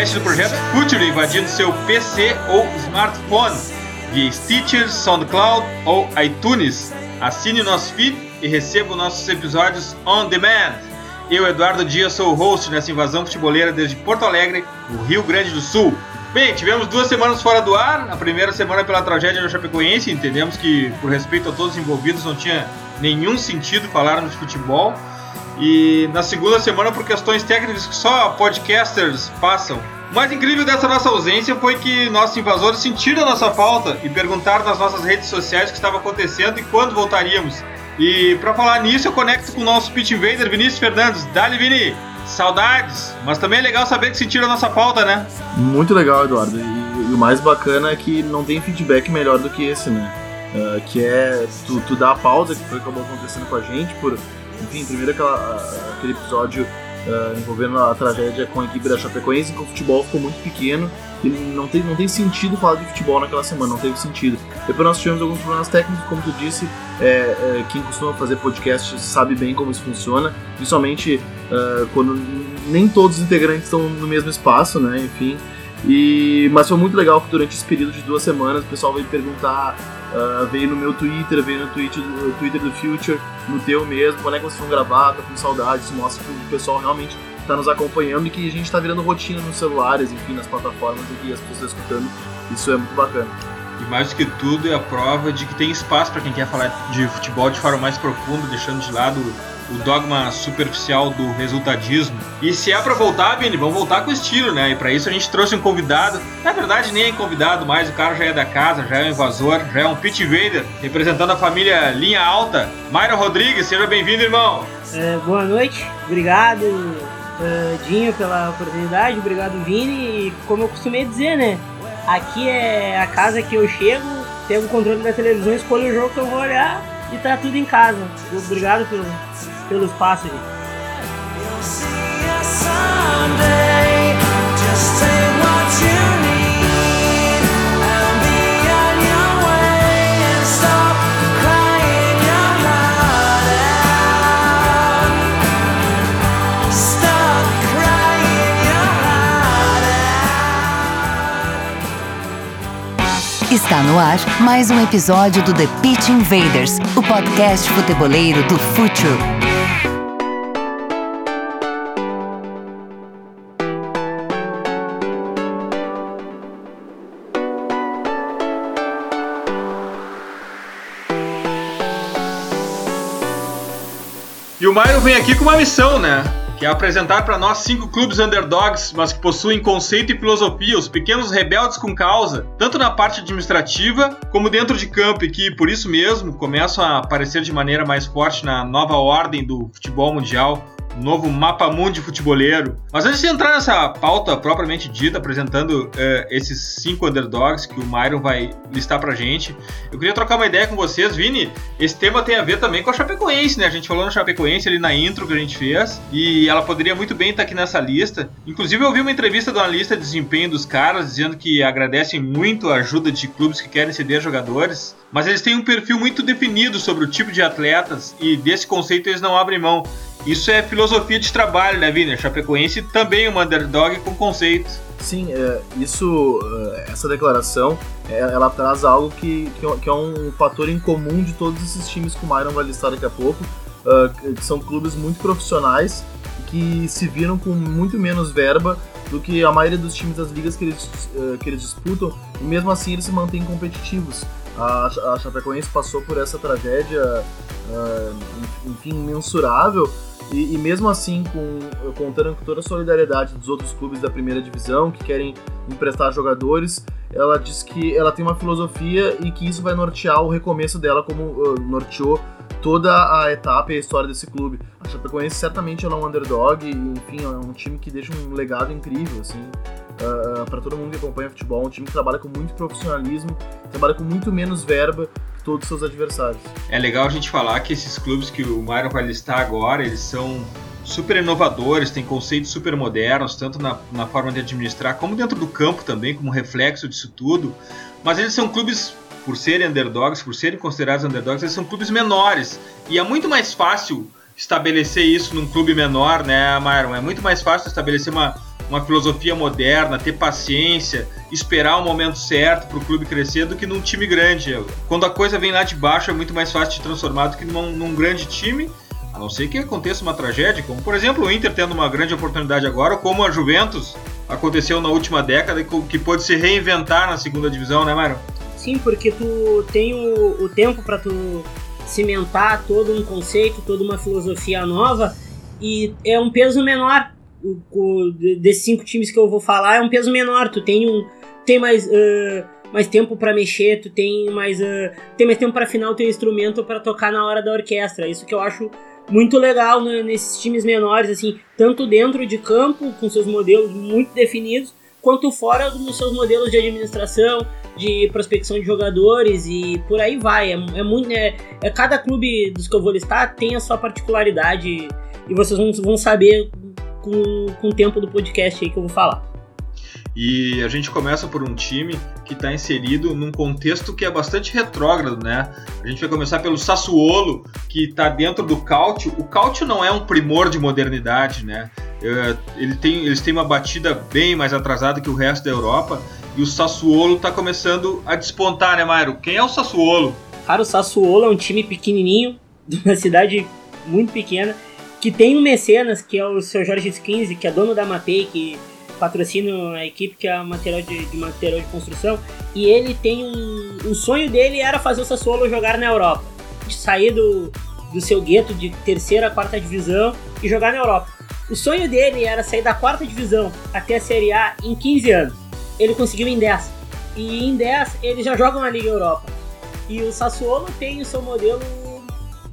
podcast do projeto Future invadindo seu PC ou smartphone via Stitcher, SoundCloud ou iTunes. Assine nosso feed e receba nossos episódios on demand. Eu, Eduardo Dias, sou o host nessa invasão futeboleira desde Porto Alegre, no Rio Grande do Sul. Bem, tivemos duas semanas fora do ar. A primeira semana pela tragédia do Chapecoense. Entendemos que, por respeito a todos os envolvidos, não tinha nenhum sentido falarmos de futebol. E na segunda semana por questões técnicas que só podcasters passam. O mais incrível dessa nossa ausência foi que nossos invasores sentiram a nossa falta e perguntaram nas nossas redes sociais o que estava acontecendo e quando voltaríamos. E para falar nisso, eu conecto com o nosso pitch invader Vinícius Fernandes. Dali, Vini! Saudades! Mas também é legal saber que sentiram a nossa falta, né? Muito legal, Eduardo. E, o mais bacana é que não tem feedback melhor do que esse, né? Ah, que é tu, tu dar a pausa, que foi acabou acontecendo com a gente, por, enfim, primeiro aquela, aquele episódio ah, envolvendo a tragédia com a equipe da Chapecoense, que o futebol ficou muito pequeno e não tem, não tem sentido falar de futebol naquela semana, não teve sentido. Depois nós tivemos alguns problemas técnicos, como tu disse, é, é, quem costuma fazer podcast sabe bem como isso funciona, principalmente ah, quando nem todos os integrantes estão no mesmo espaço, né? Enfim. E, mas foi muito legal que durante esse período de duas semanas o pessoal veio perguntar, ah, veio no meu Twitter, veio no Twitter, no Twitter do Future, no teu mesmo, quando é que vocês vão gravar, tá com saudade, isso mostra que o pessoal realmente está nos acompanhando e que a gente está virando rotina nos celulares, enfim, nas plataformas e que as pessoas escutando, isso é muito bacana. E mais do que tudo é a prova de que tem espaço para quem quer falar de futebol de forma mais profunda, deixando de lado o dogma superficial do resultadismo. E se é para voltar, Vini, vamos voltar com estilo, né? E para isso a gente trouxe um convidado. Na verdade, nem é convidado mais, o cara já é da casa, já é um invasor, já é um pit invader, representando a família Linha Alta. Myron Rodrigues, seja bem-vindo, irmão. É, boa noite, obrigado eh, Dinho pela oportunidade, obrigado Vini e como eu costumei dizer, né? Aqui é a casa que eu chego, pego o controle da televisão, escolho o jogo que eu vou olhar e tá tudo em casa. Obrigado pelo, pelo espaço, gente. You'll see us someday. Just take what you need and be on your way and stop crying your heart out. Stop crying your heart out. Está no ar mais um episódio do The Pitch Invaders, o podcast futeboleiro do Future. O Myron vem aqui com uma missão, né? Que é apresentar para nós cinco clubes underdogs, mas que possuem conceito e filosofia, os pequenos rebeldes com causa, tanto na parte administrativa como dentro de campo, e que por isso mesmo começam a aparecer de maneira mais forte na nova ordem do futebol mundial, novo mapa mundi futeboleiro. Mas antes de entrar nessa pauta propriamente dita, apresentando eh, esses cinco underdogs que o Myron vai listar pra gente, eu queria trocar uma ideia com vocês, Vini. Esse tema tem a ver também com a Chapecoense, né? A gente falou no Chapecoense ali na intro que a gente fez, e ela poderia muito bem estar aqui nessa lista. Inclusive, eu vi uma entrevista de uma lista de desempenho dos caras dizendo que agradecem muito a ajuda de clubes que querem ceder jogadores, mas eles têm um perfil muito definido sobre o tipo de atletas e desse conceito eles não abrem mão. Isso é filosofia de trabalho, né, Vini? Chapecoense também é uma underdog com conceito. Sim, é, isso, é, essa declaração, é, ela traz algo que, que, é- que é um fator em comum de todos esses times que o Myron vai listar daqui a pouco, ah, que são clubes muito profissionais que se viram com muito menos verba do que a maioria dos times das ligas que eles, eh, que eles disputam, e mesmo assim eles se mantêm competitivos. A, a Chapecoense passou por essa tragédia, ah, enfim, imensurável, E, e, mesmo assim, com, contando com toda a solidariedade dos outros clubes da primeira divisão que querem emprestar jogadores, ela diz que ela tem uma filosofia e que isso vai nortear o recomeço dela, como uh, norteou toda a etapa e a história desse clube. A Chapecoense certamente ela é um underdog, e, enfim, é um time que deixa um legado incrível, assim, uh, para todo mundo que acompanha futebol, um time que trabalha com muito profissionalismo, trabalha com muito menos verba todos os seus adversários. É legal a gente falar que esses clubes que o Myron vai listar agora, eles são super inovadores, têm conceitos super modernos, tanto na, na forma de administrar como dentro do campo também, como reflexo disso tudo. Mas eles são clubes por serem underdogs, por serem considerados underdogs, eles são clubes menores. E é muito mais fácil estabelecer isso num clube menor, né, Myron? É muito mais fácil estabelecer uma, uma filosofia moderna, ter paciência, esperar o momento certo para o clube crescer do que num time grande. Quando a coisa vem lá de baixo é muito mais fácil de transformar do que num, num grande time, a não ser que aconteça uma tragédia, como por exemplo o Inter tendo uma grande oportunidade agora, como a Juventus aconteceu na última década, que pode se reinventar na segunda divisão, né, Myron? Sim, porque tu tem o, o tempo para tu cimentar todo um conceito, toda uma filosofia nova e é um peso menor. Desses cinco times que eu vou falar é um peso menor. Tu tem um tem mais uh, mais tempo para mexer, tu tem mais uh, tem mais tempo para afinar o teu instrumento para tocar na hora da orquestra. Isso que eu acho muito legal né, nesses times menores, assim, tanto dentro de campo com seus modelos muito definidos, quanto fora dos seus modelos de administração, de prospecção de jogadores e por aí vai. É, é muito. É, é, cada clube dos que eu vou listar tem a sua particularidade e vocês vão, vão saber com, com o tempo do podcast aí que eu vou falar. E a gente começa por um time que está inserido num contexto que é bastante retrógrado, né? A gente vai começar pelo Sassuolo, que está dentro do Cautio. O Cautio não é um primor de modernidade, né? É, ele tem, eles têm uma batida bem mais atrasada que o resto da Europa e o Sassuolo está começando a despontar, né, Mairo? Quem é o Sassuolo? Cara, o Sassuolo é um time pequenininho, de uma cidade muito pequena, que tem um mecenas, que é o seu Jorge Skins, que é dono da Mapei, que patrocina a equipe que é material de, de material de construção, e ele tem um, um sonho dele era fazer o Sassuolo jogar na Europa, sair do, do seu gueto de terceira, quarta divisão e jogar na Europa. O sonho dele era sair da quarta divisão até a Série A em 15 anos ele conseguiu em 10. E em 10 ele já joga na Liga Europa. E o Sassuolo tem o seu modelo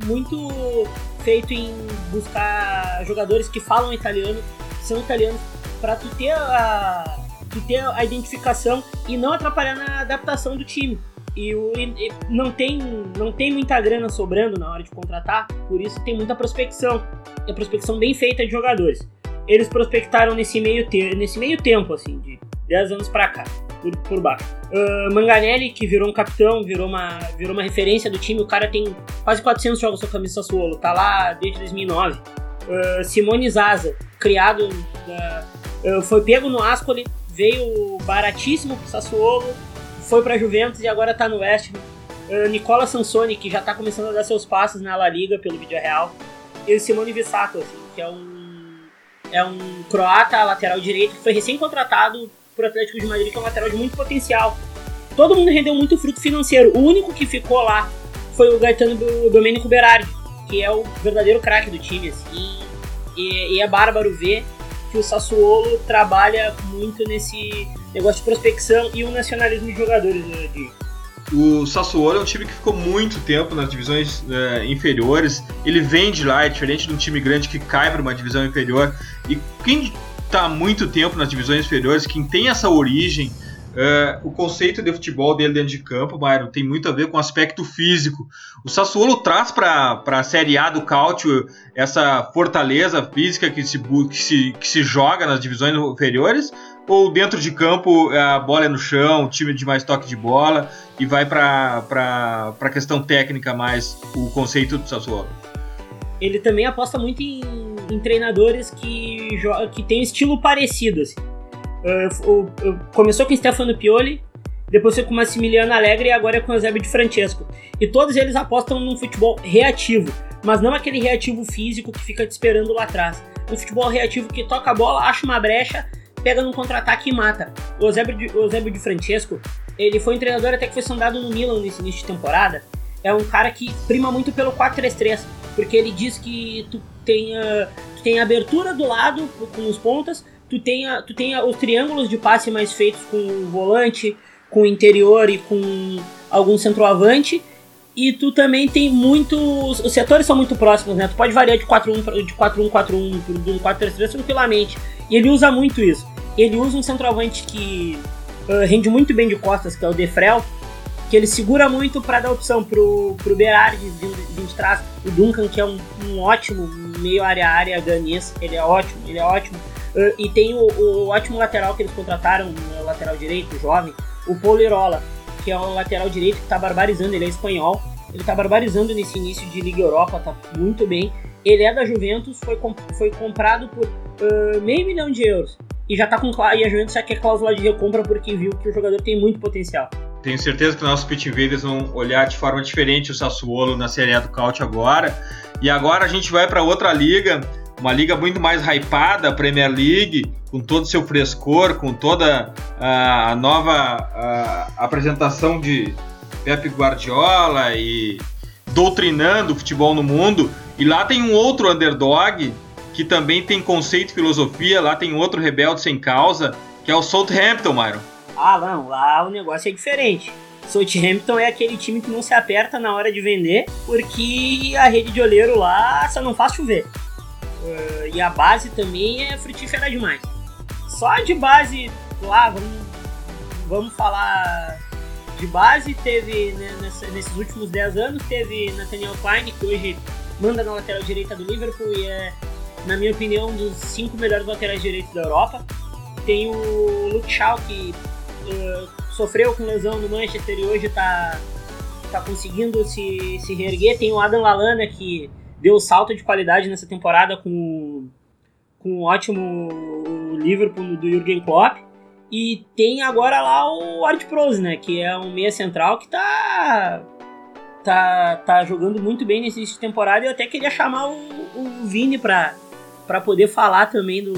muito feito em buscar jogadores que falam italiano, são italianos, para tu ter a tu ter a identificação e não atrapalhar na adaptação do time. E, o, e não tem não tem muita grana sobrando na hora de contratar, por isso tem muita prospecção. É prospecção bem feita de jogadores. Eles prospectaram nesse meio, te, nesse meio tempo, assim, de 10 anos pra cá, por, por baixo. Uh, Manganelli, que virou um capitão, virou uma, virou uma referência do time, o cara tem quase 400 jogos com a camisa Sassuolo, tá lá desde 2009. Uh, Simone Zaza, criado, uh, foi pego no Ascoli, veio baratíssimo pro Sassuolo, foi pra Juventus e agora tá no West Uh, Nicola Sansoni, que já tá começando a dar seus passos na La Liga pelo vídeo real. E Simone Vissato, assim, que é um, é um croata lateral direito que foi recém-contratado pro Atlético de Madrid, que é um lateral de muito potencial. Todo mundo rendeu muito fruto financeiro. O único que ficou lá foi o Gaetano do Domenico Berardi, que é o verdadeiro craque do time, assim. E, e é bárbaro ver que o Sassuolo trabalha muito nesse negócio de prospecção e o nacionalismo de jogadores, né, o Sassuolo é um time que ficou muito tempo nas divisões é, inferiores. Ele vem de lá, é diferente de um time grande que cai para uma divisão inferior. E quem está há muito tempo nas divisões inferiores, quem tem essa origem, uh, o conceito de futebol dele dentro de campo, Byron, tem muito a ver com o aspecto físico. O Sassuolo traz para a Série A do Cautio essa fortaleza física que se, que, se, que se joga nas divisões inferiores, ou dentro de campo a bola é no chão, o time de mais toque de bola e vai para a questão técnica mais o conceito do Sassuolo? Ele também aposta muito em em treinadores que, que tem um estilo parecido. Assim. Uh, uh, começou com Stefano Pioli, depois foi com Massimiliano Alegre e agora é com o Eusébio de Francesco. E todos eles apostam num futebol reativo, mas não aquele reativo físico que fica te esperando lá atrás. Um futebol reativo que toca a bola, acha uma brecha, pega num contra-ataque e mata. O Eusébio, de, o de Francesco, ele foi um treinador até que foi sondado no Milan nesse início de temporada. É um cara que prima muito pelo 4-3-3, porque ele diz que tu uh, tu tem abertura do lado com os pontas, tu tem, a, tu tem a, os triângulos de passe mais feitos com o volante, com o interior e com algum centroavante. E tu também tem muitos. Os setores são muito próximos, né? Tu pode variar de 4-1 de 4-1, 4-1, de 4-3-3 tranquilamente. E ele usa muito isso. Ele usa um centroavante que uh, rende muito bem de costas, que é o Defrel, que ele segura muito para dar opção pro, pro Berardi vindo, de trás. O Duncan, que é um, um ótimo meio área-área ganês, ele é ótimo, ele é ótimo. Uh, e tem o, o, ótimo lateral que eles contrataram, o lateral direito, jovem, o Polirola, que é um lateral direito que tá barbarizando, ele é espanhol, ele tá barbarizando nesse início de Liga Europa, tá muito bem. Ele é da Juventus, foi, comp foi comprado por uh, meio milhão de euros. E já tá com e a Juventus já quer cláusula de recompra porque viu que o jogador tem muito potencial. Tenho certeza que nossos Pit Invaders vão olhar de forma diferente o Sassuolo na Série A do Caute agora. E agora a gente vai para outra liga, uma liga muito mais hypada, a Premier League, com todo o seu frescor, com toda a, a nova a, apresentação de Pep Guardiola e doutrinando o futebol no mundo. E lá tem um outro underdog que também tem conceito e filosofia, lá tem outro rebelde sem causa, que é o Southampton, Myron. Ah, não, lá o negócio é diferente. Southampton é aquele time que não se aperta na hora de vender, porque a rede de olheiro lá só não faz chover. Uh, e a base também é frutífera demais. Só de base, lá, vamos, vamos falar de base, teve né, nessa, nesses últimos 10 anos, teve Nathaniel Klein, que hoje manda na lateral direita do Liverpool e é, na minha opinião, um dos cinco melhores laterais direitos da Europa. Tem o Luke Shaw, que sofreu com lesão no Manchester e hoje está tá conseguindo se, se reerguer. Tem o Adam Lallana, que deu salto de qualidade nessa temporada com, com um ótimo Liverpool do Jürgen Klopp. E tem agora lá o Art Prose, né? Que é um meia central que tá, tá, tá jogando muito bem nesse início de temporada. Eu até queria chamar o, o Vini pra, pra poder falar também do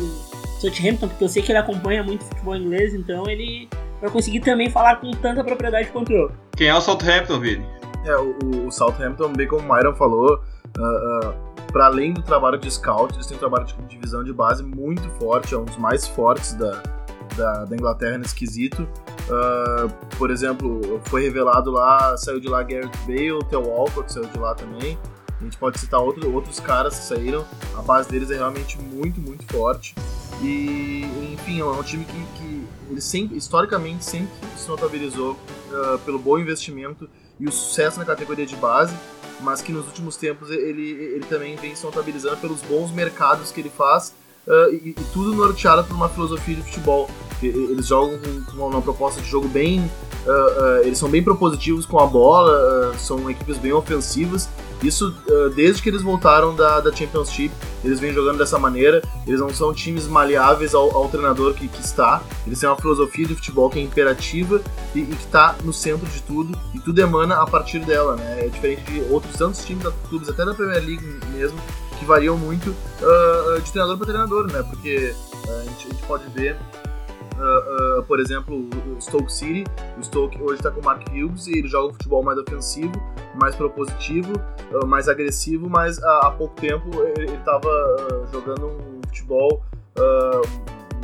Southampton, porque eu sei que ele acompanha muito futebol inglês, então ele vai conseguir também falar com tanta propriedade quanto eu. Quem é o Southampton, Vini? É, o, o Southampton, bem como o Myron falou, uh, uh, para além do trabalho de scout, eles têm um trabalho de divisão de base muito forte, é um dos mais fortes da, da, da Inglaterra nesse quesito. Uh, por exemplo, foi revelado lá, saiu de lá Gareth Bale, Theo Walcott saiu de lá também. A gente pode citar outro, outros caras que saíram, a base deles é realmente muito, muito forte. E, enfim, é um time que, que ele sempre, historicamente sempre se notabilizou uh, pelo bom investimento e o sucesso na categoria de base, mas que nos últimos tempos ele, ele também vem se notabilizando pelos bons mercados que ele faz uh, e, e, tudo norteado por uma filosofia de futebol. Eles jogam com uma proposta de jogo bem. Uh, eles são bem propositivos com a bola, são equipes bem ofensivas isso uh, desde que eles voltaram da, da Championship, eles vêm jogando dessa maneira. Eles não são times maleáveis ao, ao treinador que, que, está. Eles têm uma filosofia de futebol que é imperativa e, e que está no centro de tudo. E tudo emana a partir dela, né? É diferente de outros tantos times, clubes, até da Premier League mesmo, que variam muito uh, de treinador para treinador, né? Porque uh, a, gente, a gente pode ver Uh, por exemplo, o Stoke City. O Stoke hoje está com o Mark Hughes e ele joga um futebol mais ofensivo, mais propositivo, uh, mais agressivo, mas há, pouco tempo ele estava jogando um futebol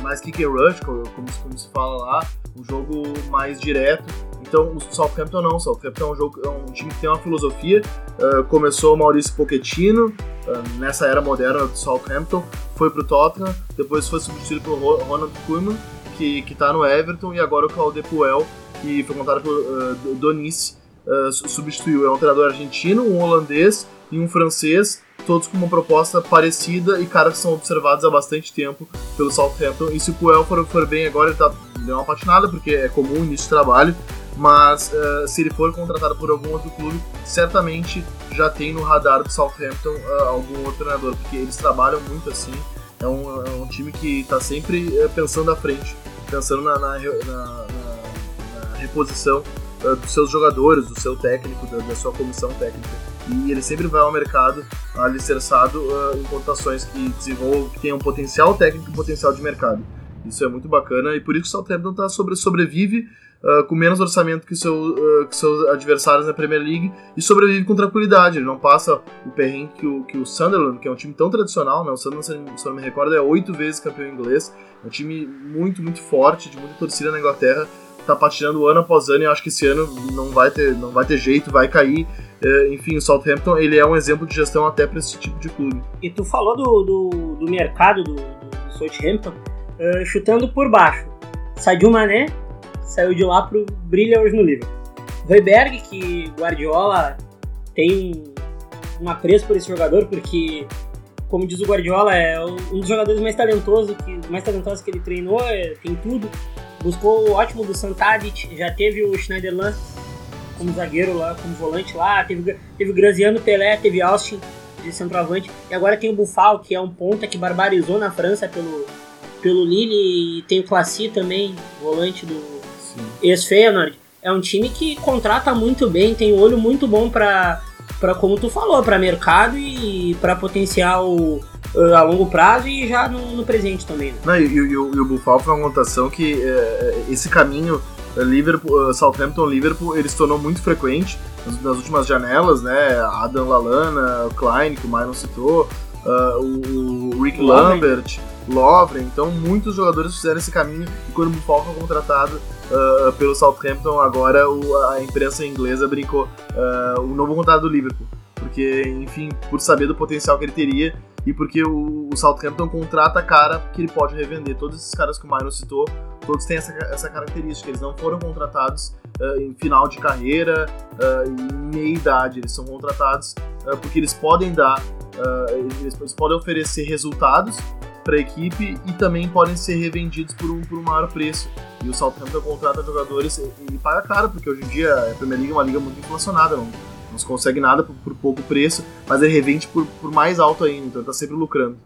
mais kick and rush, como, como, se fala lá, um jogo mais direto. Então, o Southampton não, o Southampton é um, jogo, é um time que tem uma filosofia. começou Maurício Pochettino, nessa era moderna do Southampton, foi para o Tottenham, depois foi substituído por Ronald Koeman, que, que tá no Everton, e agora o Claude Puel, que foi contado por uh, Donice, uh, substituiu. É um treinador argentino, um holandês e um francês, todos com uma proposta parecida e caras que são observados há bastante tempo pelo Southampton. E se o Puel for, for bem agora, ele tá, deu uma patinada, porque é comum início de trabalho, mas uh, se ele for contratado por algum outro clube, certamente já tem no radar do Southampton uh, algum outro treinador, porque eles trabalham muito assim. É um, é um time que está sempre pensando à frente pensando na, na, na, na reposição uh, dos seus jogadores, do seu técnico, da, da, sua comissão técnica. E ele sempre vai ao mercado alicerçado uh, em contratações que desenvolvam, que tenham potencial técnico e potencial de mercado. Isso é muito bacana e por isso o Southampton tá sobre, sobrevive uh, com menos orçamento que, seu, uh, que seus adversários na Premier League e sobrevive com tranquilidade. Ele não passa o perrengue que o, que o Sunderland, que é um time tão tradicional, né? O Sunderland, se eu não me recordo, é oito vezes campeão inglês. É um time muito, muito forte, de muita torcida na Inglaterra. Tá patinando ano após ano e acho que esse ano não vai ter, não vai ter jeito, vai cair. Uh, enfim, o Southampton ele é um exemplo de gestão até para esse tipo de clube. E tu falou do, do, do mercado do, do Southampton, uh, chutando por baixo. Sadio Mané saiu de lá pro brilha hoje no livro. Royberg, que Guardiola tem um apreço por esse jogador, porque, como diz o Guardiola, é um dos jogadores mais talentosos que, mais talentosos que ele treinou, é, tem tudo. Buscou o ótimo do Santadic, já teve o Schneiderlin como zagueiro lá, como volante lá, teve, teve o Graziano Pelé, teve Austin de centroavante, e agora tem o Buffal, que é um ponta que barbarizou na França pelo, pelo Lille, e tem o Classy também, volante do, ex-Feyenoord, é um time que contrata muito bem, tem um olho muito bom para para como tu falou, para mercado e para potencial uh, a longo prazo e já no, no presente também. Né? Não, e, e, e, o Buffalo foi uma notação que uh, esse caminho uh, Liverpool, Southampton, Liverpool, ele se tornou muito frequente nas, nas últimas janelas, né? Adam Lallana, o Klein, que o Myron citou, o, o Rick Lambert, Lovren, então muitos jogadores fizeram esse caminho e quando o Buffalo foi contratado uh, pelo Southampton, agora o, a imprensa inglesa brincou uh, o novo contrato do Liverpool. Porque, enfim, por saber do potencial que ele teria e porque o, o Southampton contrata cara que ele pode revender. Todos esses caras que o Myron citou, todos têm essa, essa característica. Eles não foram contratados uh, em final de carreira, em meia idade. Eles são contratados porque eles podem dar, eles, eles, podem oferecer resultados para a equipe e também podem ser revendidos por um, por um maior preço. E o Southampton contrata jogadores e, e paga caro, porque hoje em dia a Premier League é uma liga muito inflacionada, não, não se consegue nada por, por pouco preço, mas ele revende por, por mais alto ainda, então está sempre lucrando.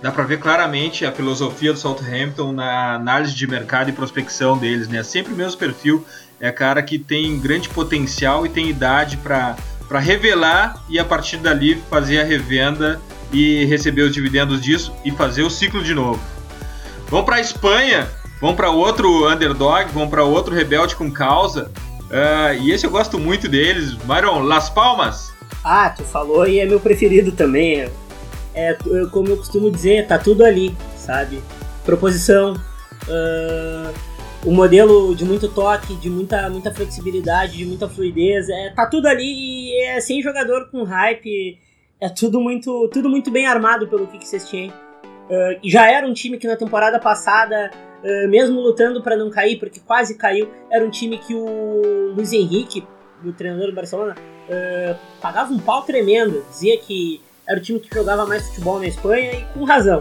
Dá para ver claramente a filosofia do Southampton na análise de mercado e prospecção deles, né? Sempre o mesmo perfil, é cara que tem grande potencial e tem idade para revelar e a partir dali fazer a revenda e receber os dividendos disso e fazer o ciclo de novo. Vamos para a Espanha, vamos para outro underdog, vamos para outro rebelde com causa. Uh, e esse eu gosto muito deles. Myron, Las Palmas. Ah, tu falou e é meu preferido também. É, é como eu costumo dizer, tá tudo ali, sabe? Proposição, uh, o modelo de muito toque, de muita, muita flexibilidade, de muita fluidez, é, tá tudo ali e é sem jogador com hype é tudo muito, tudo muito bem armado pelo que vocês tinham. Uh, já era um time que na temporada passada, uh, mesmo lutando para não cair, porque quase caiu, era um time que o Luiz Henrique, o treinador do Barcelona, uh, pagava um pau tremendo. Dizia que era o time que jogava mais futebol na Espanha e com razão.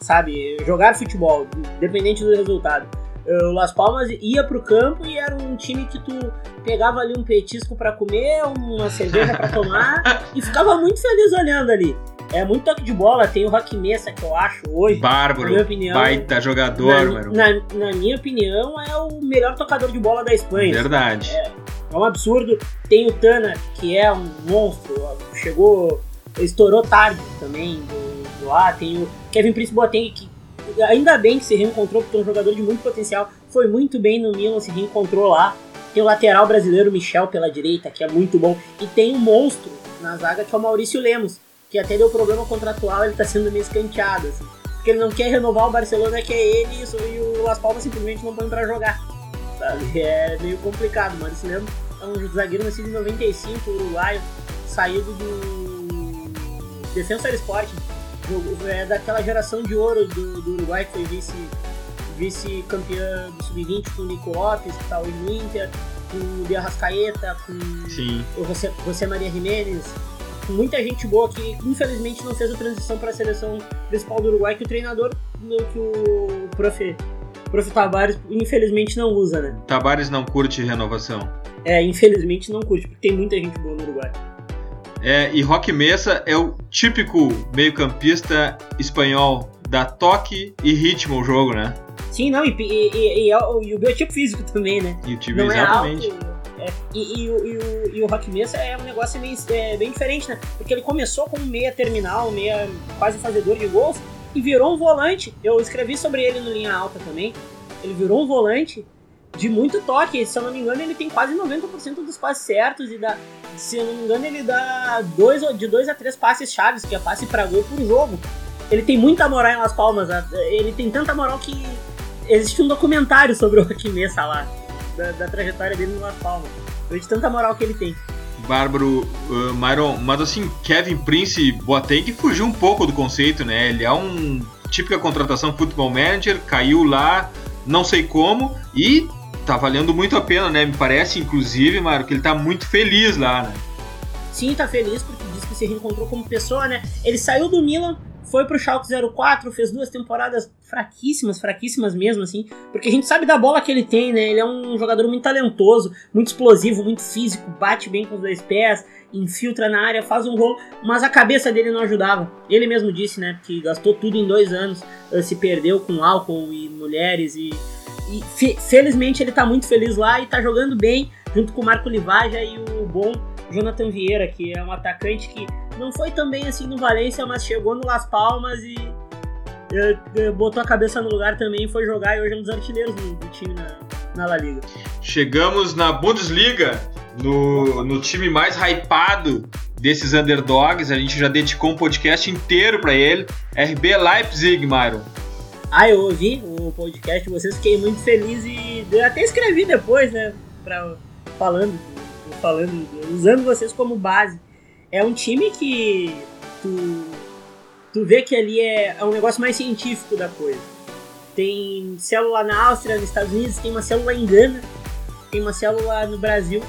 Sabe, jogar futebol, independente do resultado. Eh, o Las Palmas ia pro campo e era um time que tu pegava ali um petisco para comer, uma cerveja para tomar e ficava muito feliz olhando ali. É muito toque de bola, tem o Rock Mesa que eu acho hoje. Bárbaro, na minha opinião, baita jogador, na, mano. Na, na, minha opinião, é o melhor tocador de bola da Espanha. Verdade. É, é um absurdo. Tem o Tana, que é um monstro, chegou, estourou tarde também do, do. Tem o Kevin Prince Boateng, que ainda bem que se reencontrou, porque é um jogador de muito potencial. Foi muito bem no Milan, se reencontrou lá. Tem o lateral brasileiro Michel pela direita, que é muito bom. E tem um monstro na zaga, que é o Maurício Lemos, que até deu problema contratual, ele tá sendo meio escanteado, assim. Porque ele não quer renovar o Barcelona, que é ele e o Las Palmas simplesmente não põe pra jogar. Sabe? É meio complicado, mas Maurício Lemos é um zagueiro nascido em 95, uruguaio, saído do Defensor Sporting é daquela geração de ouro do, do Uruguai que foi vice, vice-campeã do Sub-20 com o Nico Lopes, que tá no Inter, com o De Arrascaeta, com Sim. o José, José Maria Jiménez, com muita gente boa que infelizmente não fez a transição para a seleção principal do Uruguai, que o treinador, que o prof, prof Tavares, infelizmente não usa, né? Tavares não curte renovação. É, infelizmente não curte, porque tem muita gente boa no Uruguai. É, e Roque Mesa é o típico meio-campista espanhol, da toque e ritmo ao jogo, né? Sim, não, e, e, e, e, é o, o biotipo físico também, né? E o time, não exatamente. É alto, é, e, e, o, e, o, e o Rock Mesa é um negócio bem, é, bem diferente, né? Porque ele começou como meia terminal, meia quase fazedor de gols, e virou um volante. Eu escrevi sobre ele no Linha Alta também. Ele virou um volante de muito toque. Se eu não me engano, ele tem quase 90% dos passes certos e dá, se eu não me engano, ele dá dois, de dois a três passes chaves, que é passe para gol por jogo. Ele tem muita moral em Las Palmas. Ele tem tanta moral que existe um documentário sobre o Messa lá, da, da trajetória dele no Las Palmas. De tanta moral que ele tem. Bárbaro, uh, Myron, mas assim, Kevin Prince Boateng fugiu um pouco do conceito, né? Ele é um típica contratação futebol manager, caiu lá, não sei como, e tá valendo muito a pena, né? Me parece, inclusive, Mário, que ele tá muito feliz lá, né? Sim, tá feliz porque diz que se reencontrou como pessoa, né? Ele saiu do Milan, foi pro Schalke 04, fez duas temporadas fraquíssimas, fraquíssimas mesmo, assim, porque a gente sabe da bola que ele tem, né? Ele é um jogador muito talentoso, muito explosivo, muito físico, bate bem com os dois pés, infiltra na área, faz um gol, mas a cabeça dele não ajudava. Ele mesmo disse, né, que gastou tudo em dois anos, eh, se perdeu com álcool e mulheres e, e fe felizmente ele tá muito feliz lá e tá jogando bem, junto com o Marco Livaja e o bom Jonathan Vieira, que é um atacante que não foi também assim no Valência, mas chegou no Las Palmas e botou a cabeça no lugar também foi jogar e hoje é um dos artilheiros do, do time na, na La Liga. Chegamos na Bundesliga, no, no time mais hypado desses underdogs. A gente já dedicou um podcast inteiro para ele. RB Leipzig, Myron. Ah, eu ouvi o podcast de vocês, fiquei muito feliz e até escrevi depois, né? Pra, falando, falando, usando vocês como base. É um time que tu, tu vê que ali é, é um negócio mais científico da coisa. Tem célula na Áustria, nos Estados Unidos, tem uma célula em Gana, tem uma célula no Brasil.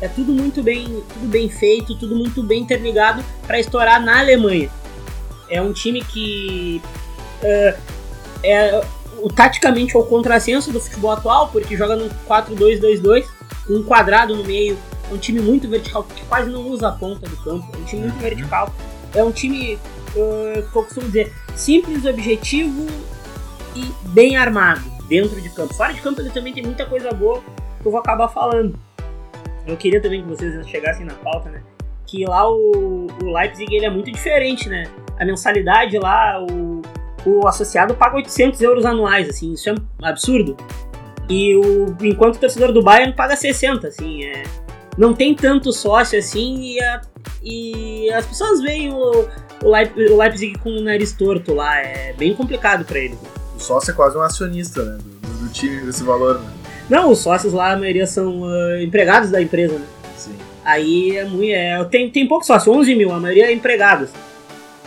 É tudo muito bem, tudo bem feito, tudo muito bem interligado para estourar na Alemanha. É um time que uh, é o taticamente é o contrassenso do futebol atual, porque joga no 4-2-2-2, um quadrado no meio, é um time muito vertical, que quase não usa a ponta do campo, é um time muito vertical. É um time, uh, que eu costumo dizer, simples, objetivo e bem armado dentro de campo. Fora de campo ele também tem muita coisa boa que eu vou acabar falando. Eu queria também que vocês chegassem na pauta, né? Que lá o, o Leipzig ele é muito diferente, né? A mensalidade lá, o, o associado paga 800 euros anuais, assim, isso é absurdo. E o, enquanto o torcedor do Bayern paga 60, assim, é, não tem tanto sócio assim e, a, e as pessoas veem o, o, Leip, o Leipzig com o nariz torto lá, é bem complicado para ele. O sócio é quase um acionista, né, do, do time desse valor, né? Não, os sócios lá, a maioria são uh, empregados da empresa, né? Sim. Aí é muito. É, tem, tem pouco sócio, 11 mil, a maioria é empregados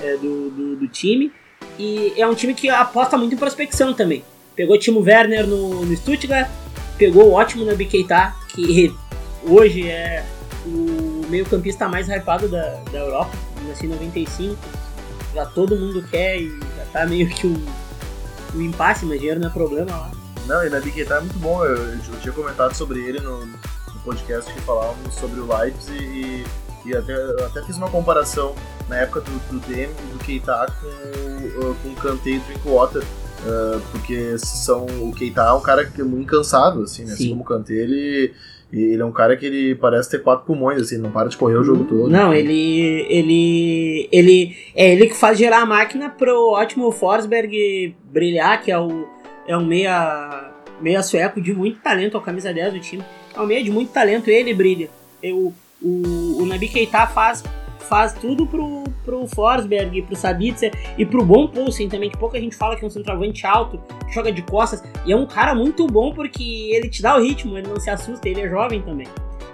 é, do, do, do, time. E é um time que aposta muito em prospecção também. Pegou o Timo Werner no, no Stuttgart, pegou o ótimo Nabi Keita, que hoje é o meio-campista mais hypado da, da Europa, nasci em 95. Já todo mundo quer e já tá meio que um, um impasse, mas dinheiro não é problema lá. Não, e na Keita é muito bom. Eu, eu, tinha comentado sobre ele no, no, podcast que falávamos sobre o Leipzig e, e até, até fiz uma comparação na época do, do Demi e do Keita com, com o Kanté e o Drinkwater. Uh, porque são, o Keita é um cara que é muito incansável, assim, né? Assim como o Kanté, ele ele é um cara que ele parece ter quatro pulmões, assim, não para de correr o jogo Hum, todo. Não, ele. ele. ele. É ele que faz gerar a máquina pro ótimo Forsberg brilhar, que é o. É um meia. meia sueco de muito talento, é o camisa 10 do time. É um meia de muito talento, ele brilha. Eu, o, o Nabi Keita faz faz tudo pro, pro Forsberg, pro Sabitzer e pro bom Poulsen também, que pouca gente fala que é um centroavante alto, que joga de costas, e é um cara muito bom porque ele te dá o ritmo, ele não se assusta, ele é jovem também.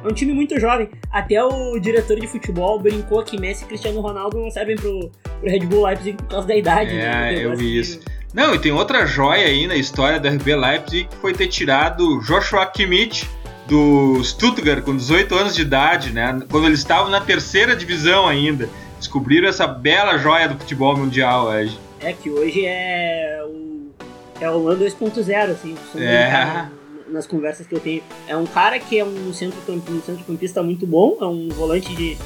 É um time muito jovem. Até o diretor de futebol brincou que Messi e Cristiano Ronaldo não servem pro, pro Red Bull Leipzig por causa da idade. É, né? eu vi isso. Não, e tem outra joia aí na história da RB Leipzig que foi ter tirado Joshua Kimmich do Stuttgart com 18 anos de idade, né? Quando eles estavam na terceira divisão ainda. Descobriram essa bela joia do futebol mundial hoje. É que hoje é o é o LAN 2.0, assim, é. nas conversas que eu tenho. É um cara que é um centrocampista, um centrocampista muito bom, é um volante de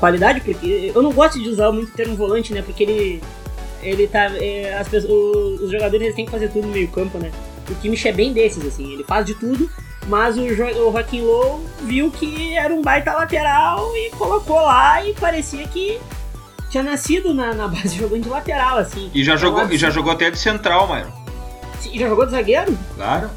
qualidade, porque eu não gosto de usar muito o termo volante, né? Porque ele ele tá é, as pessoas, os jogadores eles têm que fazer tudo no meio-campo, né? O Kimmich é bem desses assim, ele faz de tudo mas o, jo o Joaquim Low viu que era um baita lateral e colocou lá e parecia que tinha nascido na, na base jogando de lateral, assim. E já, jogou, um e já jogou até de central, Mairo. E já jogou de zagueiro? Claro.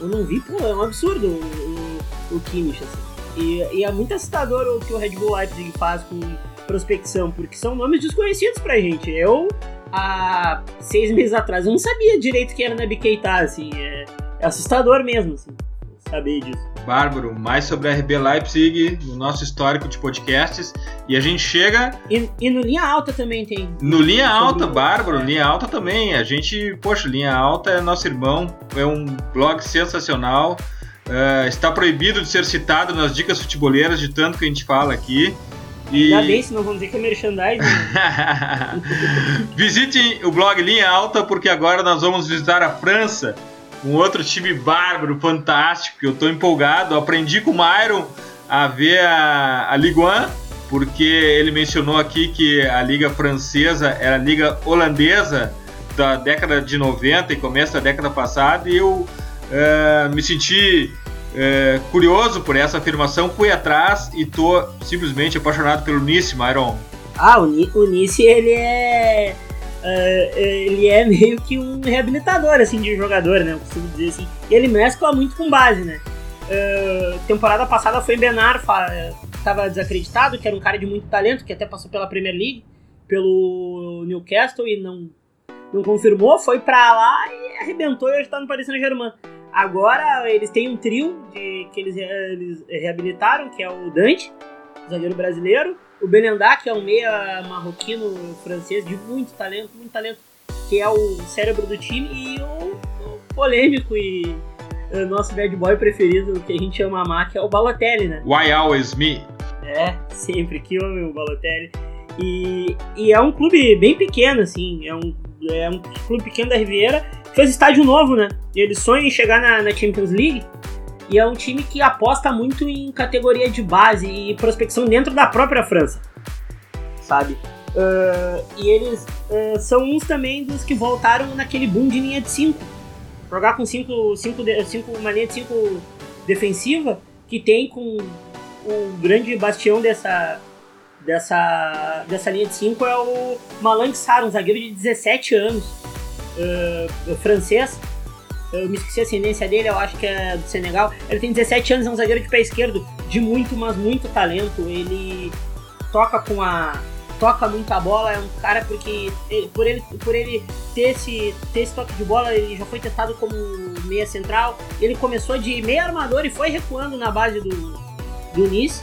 Eu não vi, pô, é um absurdo o, o, o Kimmich, assim. E, e é muito assustador o que o Red Bull Leipzig faz com prospecção, porque são nomes desconhecidos pra gente. Eu, há seis meses atrás, eu não sabia direito quem era Naby Keita, assim. É, é assustador mesmo, assim, saber disso. Bárbaro, mais sobre a RB Leipzig no nosso histórico de podcasts. E a gente chega E, e no Linha Alta também tem. no Linha Sobre Alta, o- Bárbaro, é. Linha Alta também. A gente, poxa, Linha Alta é nosso irmão, é um blog sensacional. É, está proibido de ser citado nas dicas futeboleiras de tanto que a gente fala aqui. E... Ainda bem, senão vão dizer que é merchandising. Visitem o blog Linha Alta, porque agora nós vamos visitar a França, um outro time bárbaro, fantástico, que eu tô empolgado. Eu aprendi com o Myron a ver a, a Ligue 1, porque ele mencionou aqui que a Liga Francesa era a Liga Holandesa da década de 90 e começo da década passada, e eu eh, me senti eh, curioso por essa afirmação, fui atrás e tô simplesmente apaixonado pelo Nice, Myron. Ah, o, Ni- o Nice, ele é. É, ele é meio que um reabilitador, assim, de jogador, né? Eu costumo dizer assim. E ele mescla muito com base, né? É, temporada passada foi Benar, estava desacreditado, que era um cara de muito talento, que até passou pela Premier League, pelo Newcastle e não, não confirmou, foi pra lá e arrebentou e hoje tá no Paris Saint-Germain. Agora eles têm um trio de, que eles, eles reabilitaram, que é o Dante, zagueiro brasileiro, o Belendá, que é um meia marroquino francês de muito talento, muito talento, que é o cérebro do time, e o, o polêmico e o nosso bad boy preferido, que a gente ama amar, que é o Balotelli, né? Why Always Me? É, sempre que homem o Balotelli. E, e é um clube bem pequeno, assim, é um, é um clube pequeno da Riviera, fez estádio novo, né? E eles sonham em chegar na, na Champions League, e é um time que aposta muito em categoria de base e prospecção dentro da própria França, sabe? Ah, e eles ah, são uns também dos que voltaram naquele boom de linha de 5. Jogar com 5 cinco, de- cinco, uma linha de 5 defensiva que tem com o grande bastião dessa, dessa, dessa linha de 5 é o Malang Sarr, um zagueiro de 17 anos, ah, francês. Eu me esqueci a ascendência dele, eu acho que é do Senegal. Ele tem 17 anos, é um zagueiro de pé esquerdo, de muito, mas muito talento. Ele toca com a. toca muito a bola, é um cara porque por, ele, por ele ter esse, ter esse toque de bola, ele já foi testado como meia central. Ele começou de meia armador e foi recuando na base do, do Nice.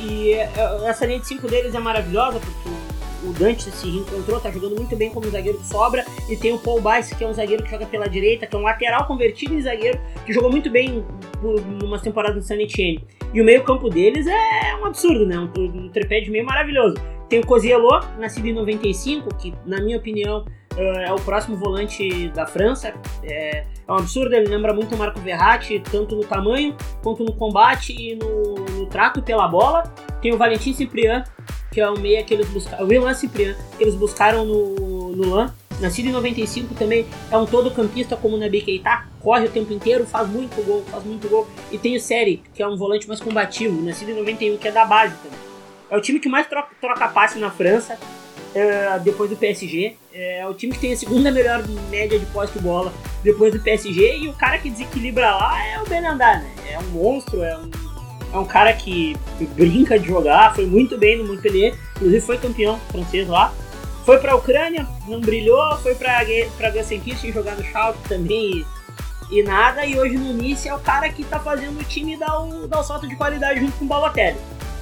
E é, essa linha de 5 deles é maravilhosa, porque o, Dante se reencontrou, tá jogando muito bem como zagueiro de sobra. E tem o Paul Bice, que é um zagueiro que joga pela direita, que é um lateral convertido em zagueiro, que jogou muito bem por umas temporadas no San Etienne. E o meio-campo deles é um absurdo, né? Um, um tripé de meio maravilhoso. Tem o Coziello, nascido em 95, que, na minha opinião, eh, é o próximo volante da França. É, é um absurdo, ele lembra muito o Marco Verratti, tanto no tamanho, quanto no combate e no, no trato pela bola. Tem o Valentim Ciprian, que é o meia que eles buscaram. O Willan Ciprian, que eles buscaram no, no LAN. Nascido em 95 também, é um todo campista como o Naby Keita, corre o tempo inteiro, faz muito gol, faz muito gol. E tem o Seri, que é um volante mais combativo, nascido em 91, que é da base também. É o time que mais troca, troca passe na França, é, depois do PSG. É o time que tem a segunda melhor média de posse de bola depois do PSG. E o cara que desequilibra lá é o Benandá, né? É um monstro, é um, é um cara que brinca de jogar, foi muito bem no Montpellier, inclusive foi campeão francês lá. Foi pra Ucrânia, não brilhou, foi pra, pra Gelsenkirchen jogar no Schalke também e, e nada. E hoje no Nice é o cara que tá fazendo o time dar o, dar o salto de qualidade junto com o Balotelli.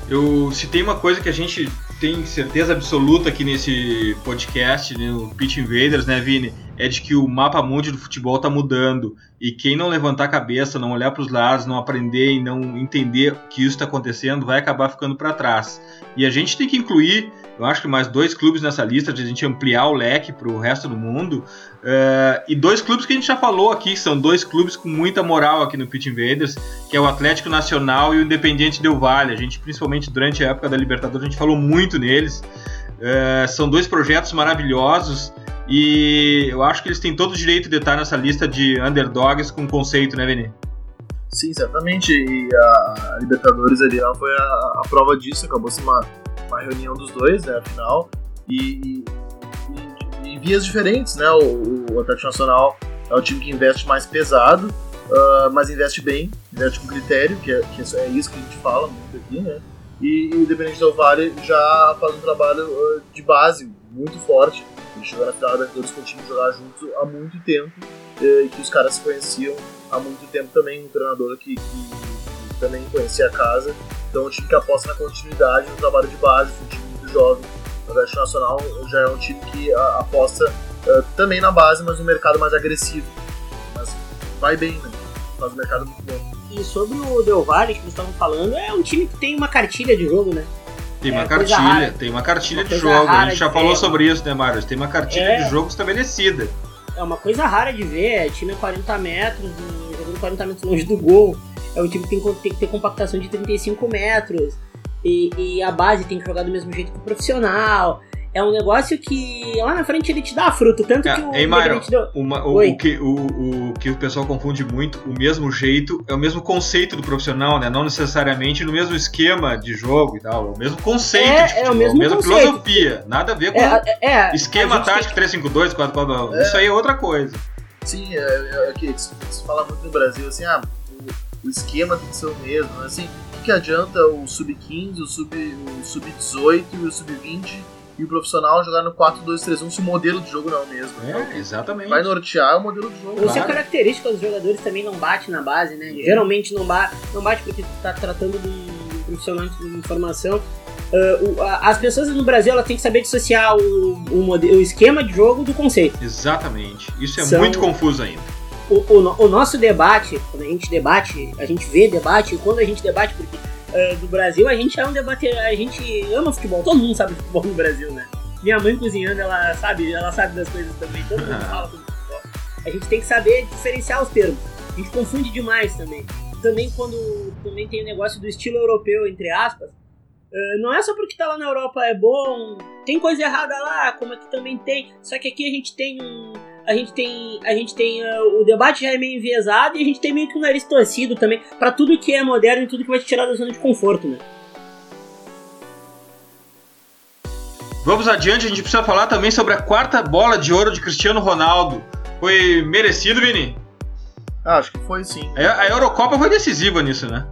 Eu citei uma coisa que a gente tem certeza absoluta aqui nesse podcast, né, no Pitch Invaders, né, Vini? É de que o mapa mundi do futebol tá mudando. E quem não levantar a cabeça, não olhar para os lados, não aprender e não entender que isso está acontecendo, vai acabar ficando para trás. E a gente tem que incluir, eu acho que mais dois clubes nessa lista, de a gente ampliar o leque para o resto do mundo. Uh, e dois clubes que a gente já falou aqui, são dois clubes com muita moral aqui no Pitch Invaders, que é o Atlético Nacional e o Independiente Del Valle. A gente, principalmente durante a época da Libertadores, a gente falou muito neles. Uh, são dois projetos maravilhosos e eu acho que eles têm todo o direito de estar nessa lista de underdogs com conceito, né, Vini? Sim, certamente. E a Libertadores ali ela foi a, a prova disso. Acabou sendo uma, reunião dos dois, né, afinal, e, e, e vias diferentes, né? O, o Atlético Nacional é o time que investe mais pesado, uh, mas investe bem, investe com critério, que é, que é isso que a gente fala muito aqui, né? E, e o Independente Del Vale já faz um trabalho uh, de base muito forte. Ele chegou na final da Libertadores com o time jogar junto há muito tempo, e que os caras se conheciam há muito tempo também, um treinador que, que também conhecia a casa. Então, é um time que aposta na continuidade no trabalho de base, um time muito jovem. O Atlético Nacional já é um time que a, aposta uh, também na base, mas no mercado mais agressivo. Mas vai bem, né? Faz um mercado muito bom. E sobre o Del Valle que vocês estavam falando, é um time que tem uma cartilha de jogo, né? Tem uma É, cartilha, tem uma cartilha Uma de coisa jogo. A gente já de falou ver, sobre isso, né, Mário? Tem uma cartilha É. de jogo estabelecida. É uma coisa rara de ver, é time a 40 metros, jogando 40 metros longe do gol. É um time que tem, tem que ter compactação de 35 metros. E, e a base tem que jogar do mesmo jeito que o profissional. É um negócio que lá na frente ele te dá fruto. Tanto É, que o deu- Uma- o, o que, o, o que o pessoal confunde muito, o mesmo jeito, é o mesmo conceito do profissional, né? Não necessariamente no mesmo esquema de jogo e tal. É o mesmo conceito É, de é o futebol, mesmo a mesma conceito. filosofia. Nada a ver com É, é, é, esquema a gente tem- tático 352, 442. Isso aí é outra coisa. Sim, é, é, é que se se fala muito no Brasil assim, ah, o, esquema tem que ser o mesmo, né? assim, o que, adianta o sub-15, o sub- o sub-18 e o sub-20 e o profissional jogar no 4-2-3-1 se o modelo de jogo não é o mesmo? É, exatamente. Vai nortear o modelo de jogo. Ou se a Claro. característica dos jogadores também não bate na base, né? Geralmente não, ba não bate porque tu tá tratando de um profissional de informação. Ah, o- a- as pessoas no Brasil têm que saber dissociar o, o, o esquema de jogo do conceito. Exatamente. Isso é São- muito confuso ainda. O, o o nosso debate, quando a gente debate, a gente vê debate, e quando a gente debate, porque ah, do Brasil a gente é um debate, a gente ama futebol, todo mundo sabe futebol no Brasil, né? Minha mãe cozinhando, ela sabe, ela sabe das coisas também, todo mundo fala sobre futebol. A gente tem que saber diferenciar os termos. A gente confunde demais também. Também quando também tem o negócio do estilo europeu, entre aspas, ah, não é só porque tá lá na Europa é bom, tem coisa errada lá, como aqui também tem. Só que aqui a gente tem um. A gente tem. A gente tem. ah, o debate já é meio enviesado e a gente tem meio que um nariz torcido também pra tudo que é moderno e tudo que vai te tirar da zona de conforto, né? Vamos adiante, a gente precisa falar também sobre a quarta bola de ouro de Cristiano Ronaldo. Foi merecido, Vini? Ah, acho que foi sim. A a Eurocopa foi decisiva nisso, né?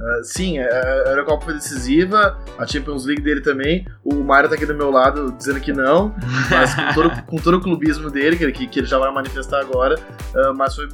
Ah, sim, a a Eurocopa foi decisiva, a Champions League dele também. O Mário tá aqui do meu lado dizendo que não, mas com todo, com todo o clubismo dele, que, que, ele já vai manifestar agora, ah, mas foi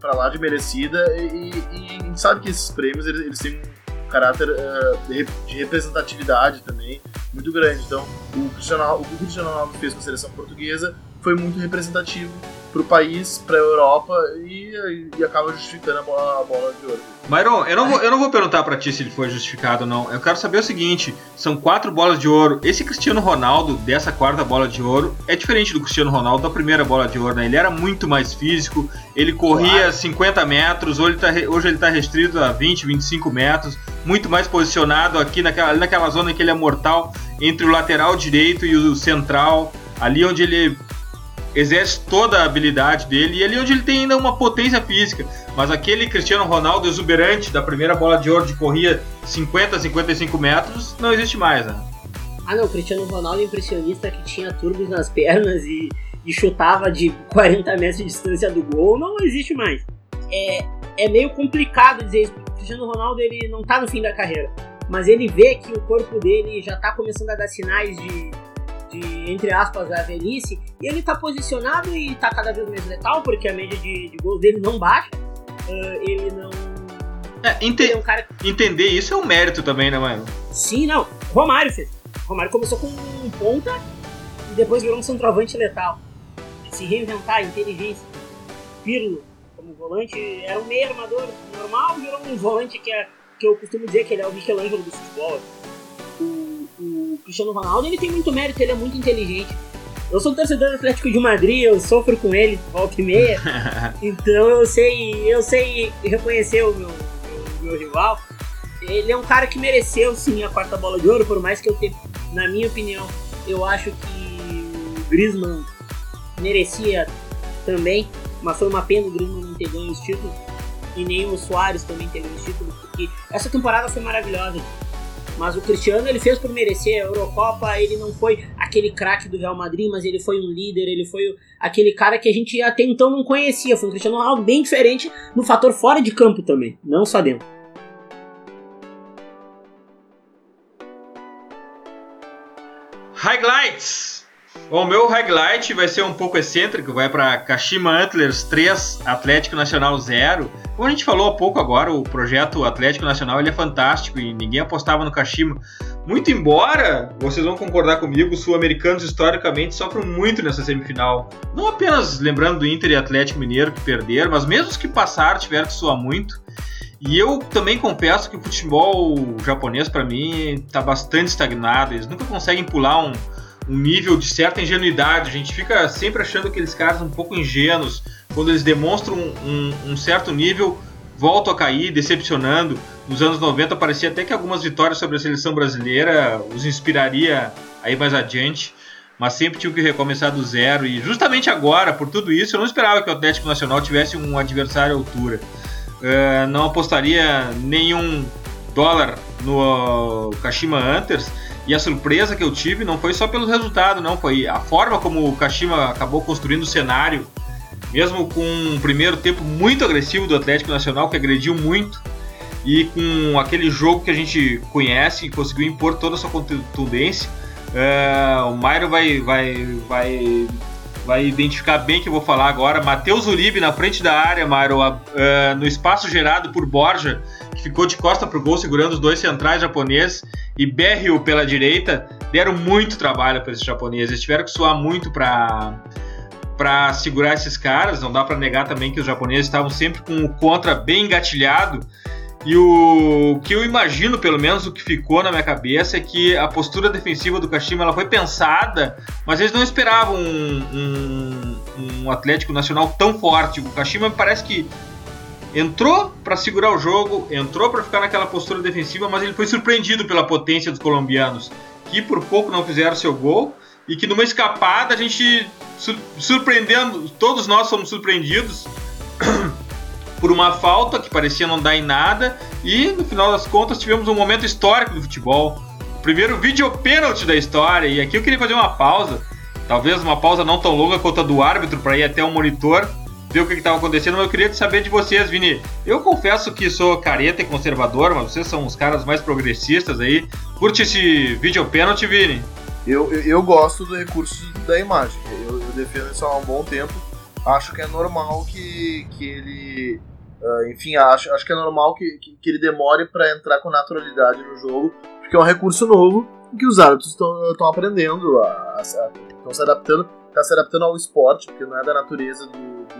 pra lá de merecida. E, e a gente sabe que esses prêmios eles, eles têm um caráter ah, de, de representatividade também muito grande. Então, o, Cristiano, o que o Cristiano Ronaldo fez com a seleção portuguesa foi muito representativo pro país, pra Europa e, e acaba justificando a bola, a bola de ouro. Myron, eu não, vou, eu não vou perguntar pra ti se ele foi justificado ou não. Eu quero saber o seguinte: são quatro bolas de ouro. Esse Cristiano Ronaldo, dessa quarta bola de ouro, é diferente do Cristiano Ronaldo da primeira bola de ouro, né? Ele era muito mais físico, ele corria Claro. 50 metros, hoje ele, tá, hoje ele tá restrito a 20, 25 metros, muito mais posicionado aqui naquela, naquela zona que ele é mortal, entre o lateral direito e o central, ali onde ele exerce toda a habilidade dele e ali onde ele tem ainda uma potência física. Mas aquele Cristiano Ronaldo exuberante da primeira bola de ouro de corria 50, 55 metros não existe mais, né? Ah não, o Cristiano Ronaldo impressionista que tinha turbos nas pernas e, e chutava de 40 metros de distância do gol, não existe mais. É, é meio complicado dizer isso, o Cristiano Ronaldo ele não tá no fim da carreira, mas ele vê que o corpo dele já tá começando a dar sinais de, de entre aspas, a velhice, e ele tá posicionado e tá cada vez mais letal, porque a média de, de gols dele não baixa, Ah, ele não... É, ente- Ele é um cara entender isso é um mérito também, né, mano? Sim, não. Romário fez. Romário começou com um ponta e depois virou um centroavante letal. Se reinventar, inteligência. Pirlo, como volante, era um meio armador normal, virou um volante que, é, que eu costumo dizer que ele é o Michelangelo do futebol. Cristiano Ronaldo ele tem muito mérito, ele é muito inteligente. Eu sou um torcedor do Atlético de Madrid, eu sofro com ele volta e meia. então eu sei, eu sei reconhecer o meu, meu, meu rival ele é um cara que mereceu sim a quarta bola de ouro, por mais que eu tenha, na minha opinião, eu acho que o Griezmann merecia também, mas foi uma pena o Griezmann não ter ganho os títulos e nem o Soares também ter ganho os títulos, porque essa temporada foi maravilhosa. Mas o Cristiano ele fez por merecer a Eurocopa, ele não foi aquele craque do Real Madrid, mas ele foi um líder, ele foi aquele cara que a gente até então não conhecia. Foi um Cristiano Ronaldo bem diferente no fator fora de campo também, não só dentro. Highlights! Bom, o meu highlight vai ser um pouco excêntrico, vai para Kashima Antlers 3, Atlético Nacional 0. Como a gente falou há pouco agora, o projeto Atlético Nacional ele é fantástico e ninguém apostava no Kashima. Muito embora, vocês vão concordar comigo, os sul-americanos historicamente sofrem muito nessa semifinal. Não apenas lembrando do Inter e Atlético Mineiro que perderam, mas mesmo os que passaram tiveram que suar muito. E eu também confesso que o futebol japonês, para mim, está bastante estagnado. Eles nunca conseguem pular um, um nível de certa ingenuidade. A gente fica sempre achando aqueles caras um pouco ingênuos. Quando eles demonstram um, um, um certo nível, voltam a cair, decepcionando. Nos anos 90 parecia até que algumas vitórias sobre a seleção brasileira os inspiraria aí mais adiante. Mas sempre tinham que recomeçar do zero. E justamente agora, por tudo isso, eu não esperava que o Atlético Nacional tivesse um adversário à altura. Uh, não apostaria nenhum dólar no Kashima Hunters. E a surpresa que eu tive não foi só pelo resultado, não, foi a forma como o Kashima acabou construindo o cenário, mesmo com um primeiro tempo muito agressivo do Atlético Nacional, que agrediu muito, e com aquele jogo que a gente conhece e conseguiu impor toda a sua contundência. Uh, o Mairo vai, vai, vai vai identificar bem que eu vou falar agora. Matheus Uribe na frente da área, Mário, uh, no espaço gerado por Borja, que ficou de costa pro gol segurando os dois centrais japoneses, e Berrio pela direita, deram muito trabalho para esses japoneses. Eles tiveram que suar muito para para segurar esses caras. Não dá para negar também que os japoneses estavam sempre com o contra bem engatilhado. E o que eu imagino, pelo menos o que ficou na minha cabeça, é que a postura defensiva do Kashima ela foi pensada, mas eles não esperavam um, um, um Atlético Nacional tão forte. O Kashima parece que entrou para segurar o jogo, entrou para ficar naquela postura defensiva, mas ele foi surpreendido pela potência dos colombianos, que por pouco não fizeram seu gol e que numa escapada a gente surpreendendo, todos nós somos surpreendidos por uma falta que parecia não dar em nada e no final das contas tivemos um momento histórico do futebol. O primeiro vídeo pênalti da história e aqui eu queria fazer uma pausa, talvez uma pausa não tão longa quanto a do árbitro para ir até o monitor ver o que estava acontecendo, mas eu queria saber de vocês, Vini. Eu confesso que sou careta e conservador, mas vocês são os caras mais progressistas aí. Curte esse vídeo pênalti, Vini? Eu, eu, eu, gosto do recurso da imagem. Eu, eu defendo isso há um bom tempo. Acho que é normal que, que ele Uh, enfim, acho, acho que é normal que, que, que ele demore para entrar com naturalidade no jogo, porque é um recurso novo que os árbitros estão aprendendo, estão se adaptando, tá se adaptando ao esporte, porque não é da natureza do, do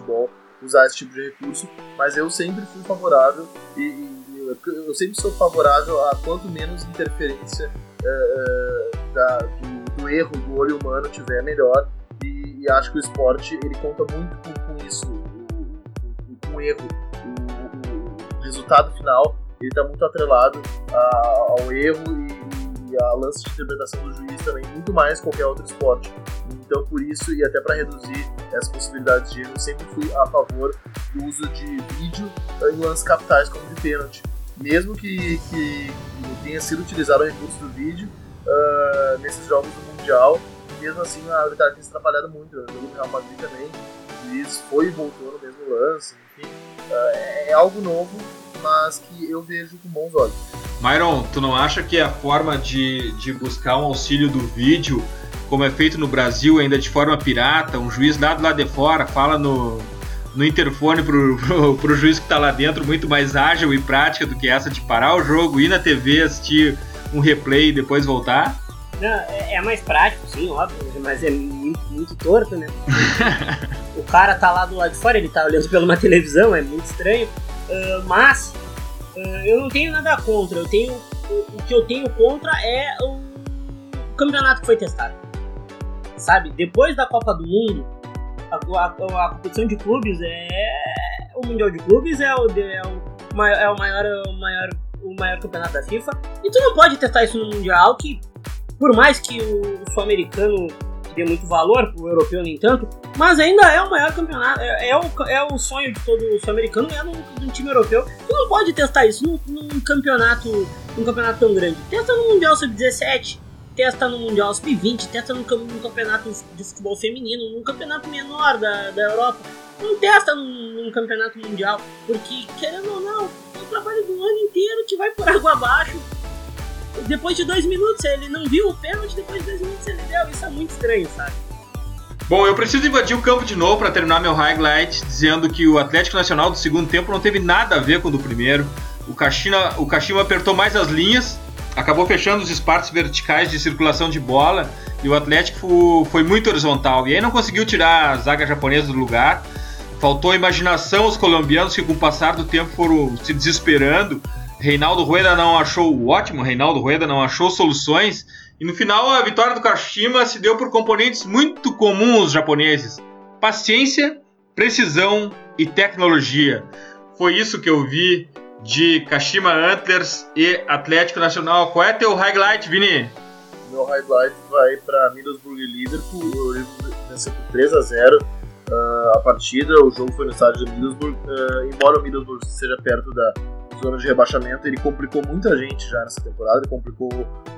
futebol usar esse tipo de recurso, mas eu sempre fui favorável e, e eu sempre sou favorável a quanto menos interferência uh, da, do, do, erro do olho humano tiver, melhor. E, e, acho que o esporte ele conta muito com, com isso um erro. O, o resultado final ele está muito atrelado a, ao erro e, e a lance de interpretação do juiz também, muito mais que qualquer outro esporte. Então, por isso, e até para reduzir as possibilidades de erro, eu sempre fui a favor do uso de vídeo em lances capitais como de pênalti. Mesmo que, que tenha sido utilizado o recurso do vídeo uh, nesses jogos do Mundial, mesmo assim a arbitragem tem se atrapalhado muito. No jogo do Real Madrid também, o juiz foi e voltou no mesmo lance, é, é algo novo, mas que eu vejo com bons olhos. Myron, tu não acha que a forma de, de buscar um auxílio do vídeo, como é feito no Brasil, ainda de forma pirata, um juiz lá do lado de fora fala no, no interfone pro, pro, pro juiz que está lá dentro, muito mais ágil e prática do que essa de parar o jogo, ir na TV, assistir um replay e depois voltar? Não, é, é, mais prático, sim, óbvio, mas é muito, muito torto, né? o cara tá lá do lado de fora, ele tá olhando pela uma televisão, é muito estranho. Uh, mas uh, eu não tenho nada contra. Eu tenho o, o, que eu tenho contra é o, o, campeonato que foi testado. Sabe? Depois da Copa do Mundo, a, a, a competição de clubes é o mundial de clubes é o, é o, maior, é o maior, o maior o maior campeonato da FIFA. E tu não pode testar isso no mundial que por mais que o sul-americano que dê muito valor, o europeu nem tanto, mas ainda é o maior campeonato, é, é o, é o sonho de todo sul-americano é no time europeu. Tu não pode testar isso num, num campeonato num campeonato tão grande. Testa no Mundial Sub-17, testa no Mundial Sub-20, testa num, num, campeonato de futebol feminino, num campeonato menor da, da Europa. Não testa num, num campeonato mundial, porque querendo ou não, o trabalho do ano inteiro te vai por água abaixo depois de dois minutos ele não viu o pênalti, depois de dois minutos ele deu. Isso é muito estranho, sabe? Bom, eu preciso invadir o campo de novo para terminar meu highlight, dizendo que o Atlético Nacional do segundo tempo não teve nada a ver com o do primeiro. O Kashima, o Kashima apertou mais as linhas, acabou fechando os espaços verticais de circulação de bola e o Atlético foi muito horizontal. E aí não conseguiu tirar a zaga japonesa do lugar. Faltou imaginação aos colombianos que com o passar do tempo foram se desesperando Reinaldo Rueda não achou ótimo, Reinaldo Rueda não achou soluções. E no final a vitória do Kashima se deu por componentes muito comuns japoneses: paciência, precisão e tecnologia. Foi isso que eu vi de Kashima Antlers e Atlético Nacional. Qual é teu highlight, Vini? Meu highlight vai para Middlesbrough e Liverpool. O Liverpool venceu por 3 a 0 uh, ah, a partida. O jogo foi no estádio de Middlesbrough. Uh, embora o Middlesbrough seja perto da zona de rebaixamento, ele complicou muita gente já nessa temporada. Ele complicou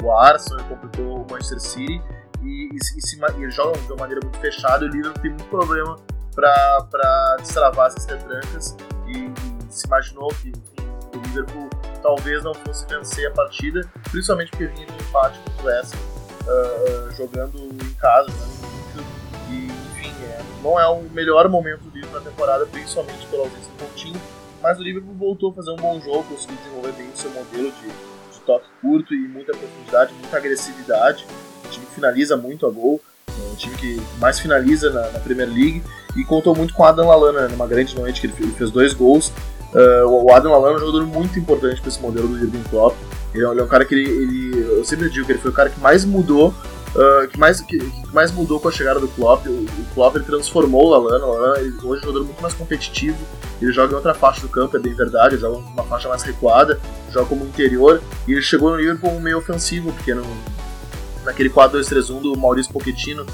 o Arsenal, ele complicou o Manchester City e, e, e se, ele joga de uma maneira muito fechada. E o Liverpool tem muito problema para destravar essas retrancas e, e, se imaginou que enfim, o Liverpool talvez não fosse vencer a partida, principalmente porque vinha de empate contra o West uh, jogando em casa, né, e enfim, é, não é o melhor momento do Liverpool na temporada, principalmente pela ausência do Coutinho mas o Liverpool voltou a fazer um bom jogo, conseguiu desenvolver bem o seu modelo de, de toque curto e muita profundidade, muita agressividade. O time finaliza muito a gol, é um time que mais finaliza na, na Premier League e contou muito com Adam Lallana numa grande noite que ele fez dois gols. Uh, o Adam Lallana é um jogador muito importante para esse modelo do Jurgen Klopp. É ele é um cara que ele, ele, eu sempre digo que ele foi o cara que mais mudou Uh, que, mais, que, que, mais mudou com a chegada do Klopp. O, o Klopp ele transformou o Lallana. O Lallana ele, hoje é um jogador muito mais competitivo. Ele joga em outra faixa do campo, é bem verdade. Ele joga uma faixa mais recuada, joga como interior. E ele chegou no Liverpool meio ofensivo, porque no, naquele 4-2-3-1 do Maurício Pochettino,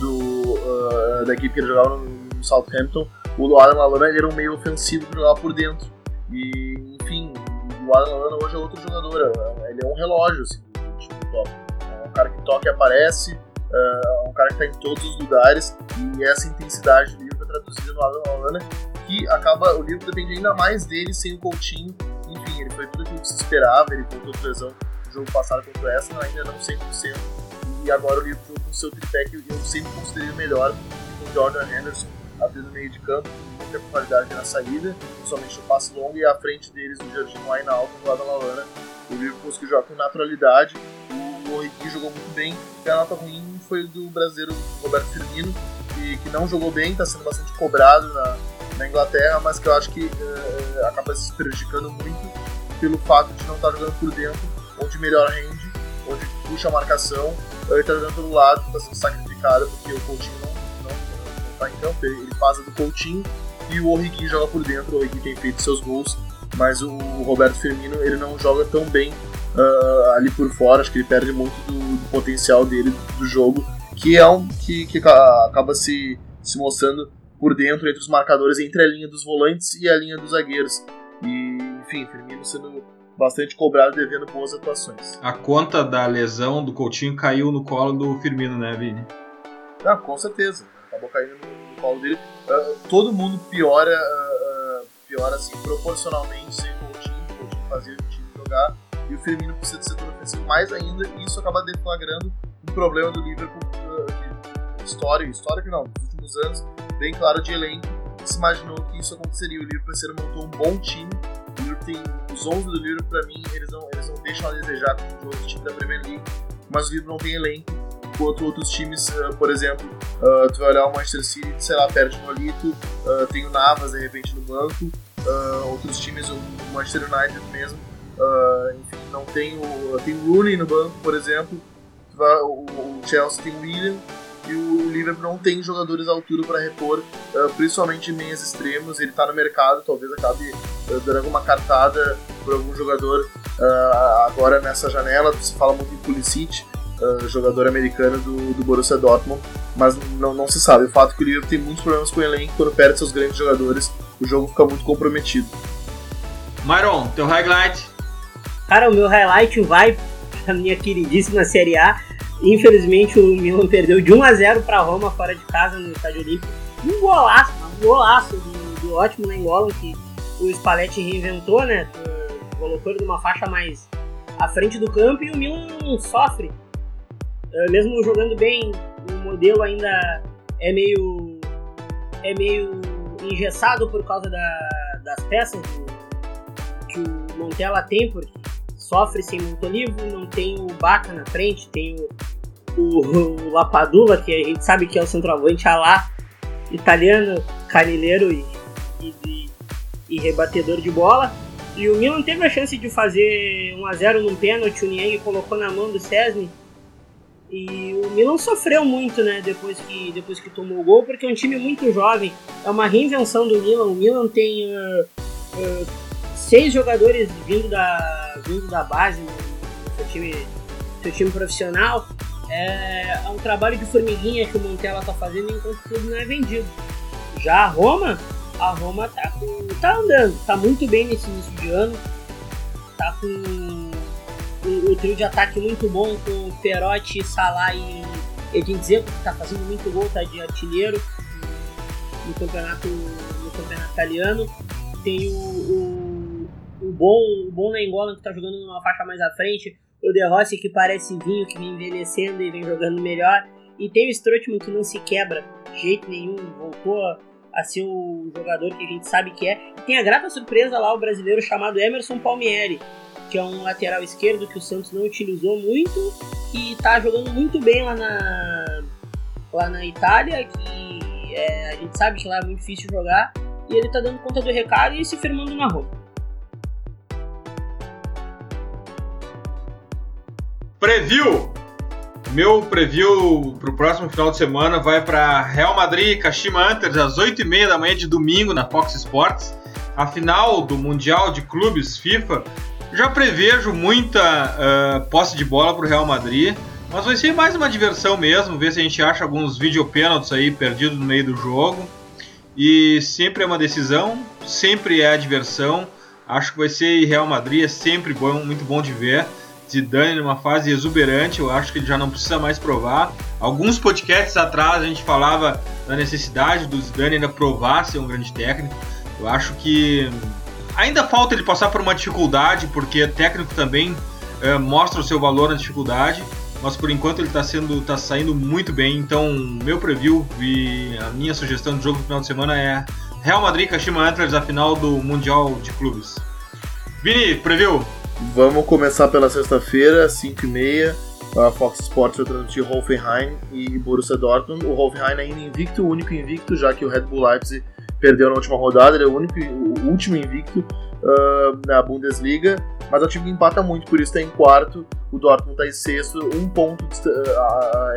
do, uh, da equipe que ele jogava no, no Southampton, o Adam Lallana era um meio ofensivo que jogava por dentro. E, enfim, o Adam Lallana hoje é outro jogador. É, ele é um relógio assim, do time do Klopp cara que toca e aparece, uh, um cara que está em todos os lugares, e essa intensidade do livro é traduzida no Alan Holanda, que acaba, o livro depende ainda mais dele sem o Coutinho, enfim, ele foi tudo aquilo que se esperava, ele voltou lesão no jogo passado contra Arsenal, ainda não 100%, e agora o livro com seu tripé que eu sempre considerei o melhor, com Jordan Henderson abrindo no meio de campo, com muita qualidade na saída, principalmente no passe longo, e à frente deles o Jardim lá na alta, do lado da Lalana, o livro conseguiu jogar com naturalidade, o Origi jogou muito bem. A nota ruim foi do brasileiro Roberto Firmino, que, que não jogou bem, está sendo bastante cobrado na, na, Inglaterra, mas que eu acho que uh, acaba se prejudicando muito pelo fato de não estar tá jogando por dentro, onde melhor rende, onde puxa a marcação. Ele está jogando pelo lado, está sendo sacrificado porque o Coutinho não está em campo, ele, ele passa do Coutinho e o Origi joga por dentro. O Origi tem feito seus gols, mas o Roberto Firmino ele não joga tão bem uh, ali por fora. Acho que ele perde muito do, do, potencial dele do jogo, que é um que, que acaba se, se mostrando por dentro entre os marcadores, entre a linha dos volantes e a linha dos zagueiros. E, enfim, Firmino sendo bastante cobrado devendo boas atuações. A conta da lesão do Coutinho caiu no colo do Firmino, né, Vini? Ah, com certeza. Acabou caindo no, no colo dele. Uh, todo mundo piora, uh, piora assim, proporcionalmente sem o Coutinho. O Coutinho fazia o time jogar e o Firmino precisa do setor ofensivo mais ainda, e isso acaba deflagrando um problema do Liverpool, uh, história, histórico não, nos últimos anos, bem claro de elenco, se imaginou que isso aconteceria. O Liverpool esse montou um bom time, o Liverpool tem os 11 do Liverpool, para mim, eles não, eles não deixam a desejar como os outros times da Premier League, mas o Liverpool não tem elenco, enquanto outros times, uh, por exemplo, uh, tu vai olhar o Manchester City, sei lá, perde o Nolito, uh, tem o Navas de repente no banco, outros times, o Manchester United mesmo, enfim, não tem o. Tem o Rooney no banco, por exemplo. O, Chelsea tem o William e o Liverpool não tem jogadores à altura para repor, principalmente em meias extremos. Ele está no mercado, talvez acabe dando alguma cartada por algum jogador agora nessa janela. Se fala muito em Pulisic, uh, jogador americano do, do Borussia Dortmund, mas não, não se sabe. O fato é que o Liverpool tem muitos problemas com o elenco, quando perde seus grandes jogadores, o jogo fica muito comprometido. Myron, teu highlight? Cara, o meu highlight vai pra minha queridíssima Série A. Infelizmente o Milan perdeu de 1 a 0 para Roma fora de casa no Estádio Olímpico. Um golaço, um golaço do, do ótimo Nengolan que o Spalletti reinventou, né? Colocou ele numa faixa mais à frente do campo e o Milan sofre. Uh, mesmo jogando bem, o modelo ainda é meio é meio engessado por causa da, das peças que o Montella tem, porque sofre sem Montolivo, não tem o Baca na frente, tem o, o, o Lapadula, que a gente sabe que é o centroavante lá italiano, canilheiro e, e, e, rebatedor de bola. E o Milan teve a chance de fazer 1x0 num pênalti, o Niang colocou na mão do Cesny. E o Milan sofreu muito, né, depois que, depois que tomou o gol, porque é um time muito jovem. É uma reinvenção do Milan. O Milan tem uh, uh, seis jogadores vindo da, vindo da base no seu time, seu time profissional. É, é um trabalho de formiguinha que o Montella está fazendo enquanto tudo não é vendido. Já a Roma, a Roma tá, com, tá andando, tá muito bem nesse início de ano, tá com o, o trio de ataque muito bom com Perotti, Salah e Edin Dzeko, que tá fazendo muito gol, tá de artilheiro no campeonato, no campeonato italiano. Tem o, o, o bom, o bom Nengolan que tá jogando numa faixa mais à frente, o De Rossi que parece vinho, que vem envelhecendo e vem jogando melhor. E tem o Strootman que não se quebra de jeito nenhum, voltou a ser o jogador que a gente sabe que é. E tem a grata surpresa lá, o brasileiro chamado Emerson Palmieri, que é um lateral esquerdo que o Santos não utilizou muito e tá jogando muito bem lá na, lá na Itália, que é, a gente sabe que lá é muito difícil jogar, e ele tá dando conta do recado e se firmando na Roma. Preview! Meu preview pro próximo final de semana vai para Real Madrid e Kashima Antlers às 8h30 da manhã de domingo na Fox Sports. A final do Mundial de Clubes FIFA. Já prevejo muita uh, posse de bola pro Real Madrid, mas vai ser mais uma diversão mesmo, ver se a gente acha alguns videopênaltis aí perdidos no meio do jogo. E sempre é uma decisão, sempre é a diversão. Acho que vai ser Real Madrid, é sempre bom, muito bom de ver. Zidane numa fase exuberante, eu acho que ele já não precisa mais provar. Alguns podcasts atrás a gente falava da necessidade do Zidane ainda provar ser um grande técnico. Eu acho que ainda falta ele passar por uma dificuldade, porque técnico também é, mostra o seu valor na dificuldade, mas por enquanto ele está sendo, tá saindo muito bem. Então, meu preview e a minha sugestão de jogo no final de semana é Real Madrid Kashima Antlers, a final do Mundial de Clubes. Vini, preview? Vamos começar pela sexta-feira, 5h30. A Fox Sports vai transmitir Hoffenheim e Borussia Dortmund. O Hoffenheim ainda invicto, o único invicto, já que o Red Bull Leipzig perdeu na última rodada, ele é o único, o último invicto uh, na Bundesliga, mas um time empata muito, por isso está em quarto, o Dortmund está em sexto, um ponto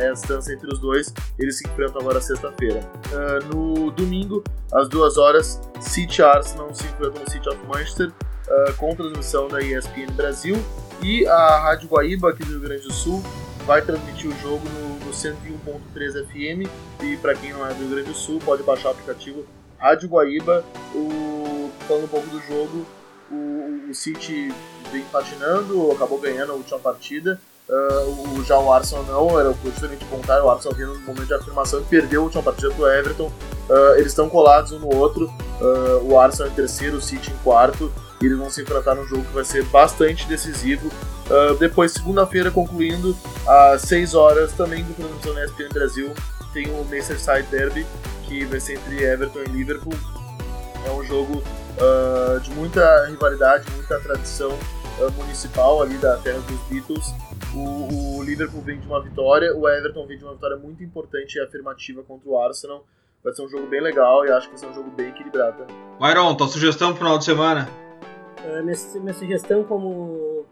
é a distância entre os dois, eles se enfrentam agora sexta-feira. Uh, no domingo, às duas horas, City Arsenal se enfrentam no City of Manchester, uh, com transmissão da ESPN Brasil e a Rádio Guaíba aqui do Rio Grande do Sul vai transmitir o jogo no 101.3 FM e para quem não é do Rio Grande do Sul pode baixar o aplicativo Rádio Guaíba. O, falando um pouco do jogo, o, o City vem patinando, acabou ganhando a última partida. Uh, o, já o Arsenal não, era justamente o contrário, o Arsenal vindo no momento de afirmação e perdeu a última partida para o Everton. Uh, eles estão colados um no outro, uh, o Arsenal em terceiro, o City em quarto e eles vão se enfrentar num jogo que vai ser bastante decisivo. Depois, segunda-feira, concluindo, às 6 horas, também do transmissão na ESPN Brasil, tem o Merseyside Derby, que vai ser entre Everton e Liverpool. É um jogo uh, de muita rivalidade, muita tradição uh, municipal ali da terra dos Beatles. O, o, Liverpool vem de uma vitória, o Everton vem de uma vitória muito importante e afirmativa contra o Arsenal. Vai ser um jogo bem legal e acho que vai ser um jogo bem equilibrado. Myron, tua sugestão pro final de semana? Uh, minha, minha, sugestão como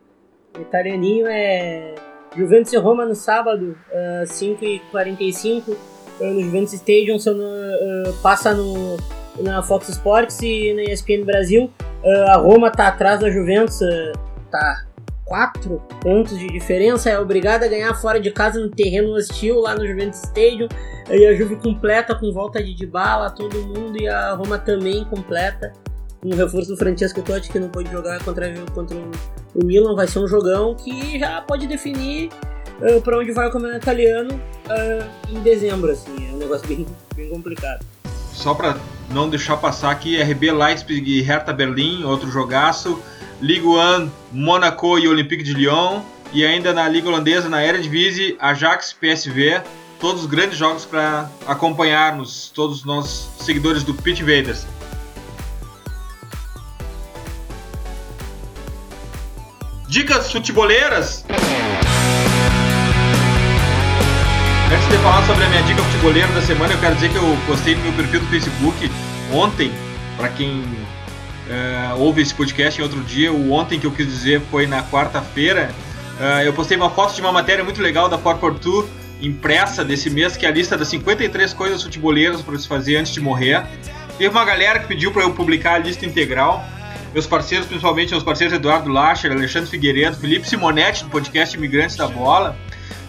italianinho é Juventus e Roma no sábado, uh, 5h45, uh, no Juventus Stadium, no, passa no, na Fox Sports e na ESPN Brasil. a Roma tá atrás da Juventus, tá quatro pontos de diferença, é obrigada a ganhar fora de casa no terreno hostil lá no Juventus Stadium. E a Juve completa com volta de Dybala, todo mundo, e a Roma também completa com o reforço do Francesco Totti que não pode jogar contra, contra o Milan. Vai ser um jogão que já pode definir uh, para onde vai o campeonato italiano uh, em dezembro. Assim, é um negócio bem, bem complicado. Só para não deixar passar aqui, RB Leipzig e Hertha Berlim, outro jogaço. Ligue 1, Monaco e Olympique de Lyon. E ainda na Liga Holandesa, na Eredivisie, Ajax PSV. Todos os grandes jogos para acompanharmos, todos nós seguidores do Pit Invaders. Dicas futeboleiras? Antes de falar sobre a minha dica futeboleira da semana, eu quero dizer que eu postei no meu perfil do Facebook ontem, para quem uh, ouve esse podcast em outro dia, o ontem que eu quis dizer foi na quarta-feira. Uh, eu postei uma foto de uma matéria muito legal da Portu impressa desse mês, que é a lista das 53 coisas futeboleiras para se fazer antes de morrer. Teve uma galera que pediu para eu publicar a lista integral. Meus parceiros, principalmente meus parceiros Eduardo Lacher, Alexandre Figueiredo, Felipe Simonetti, do podcast Imigrantes da Bola.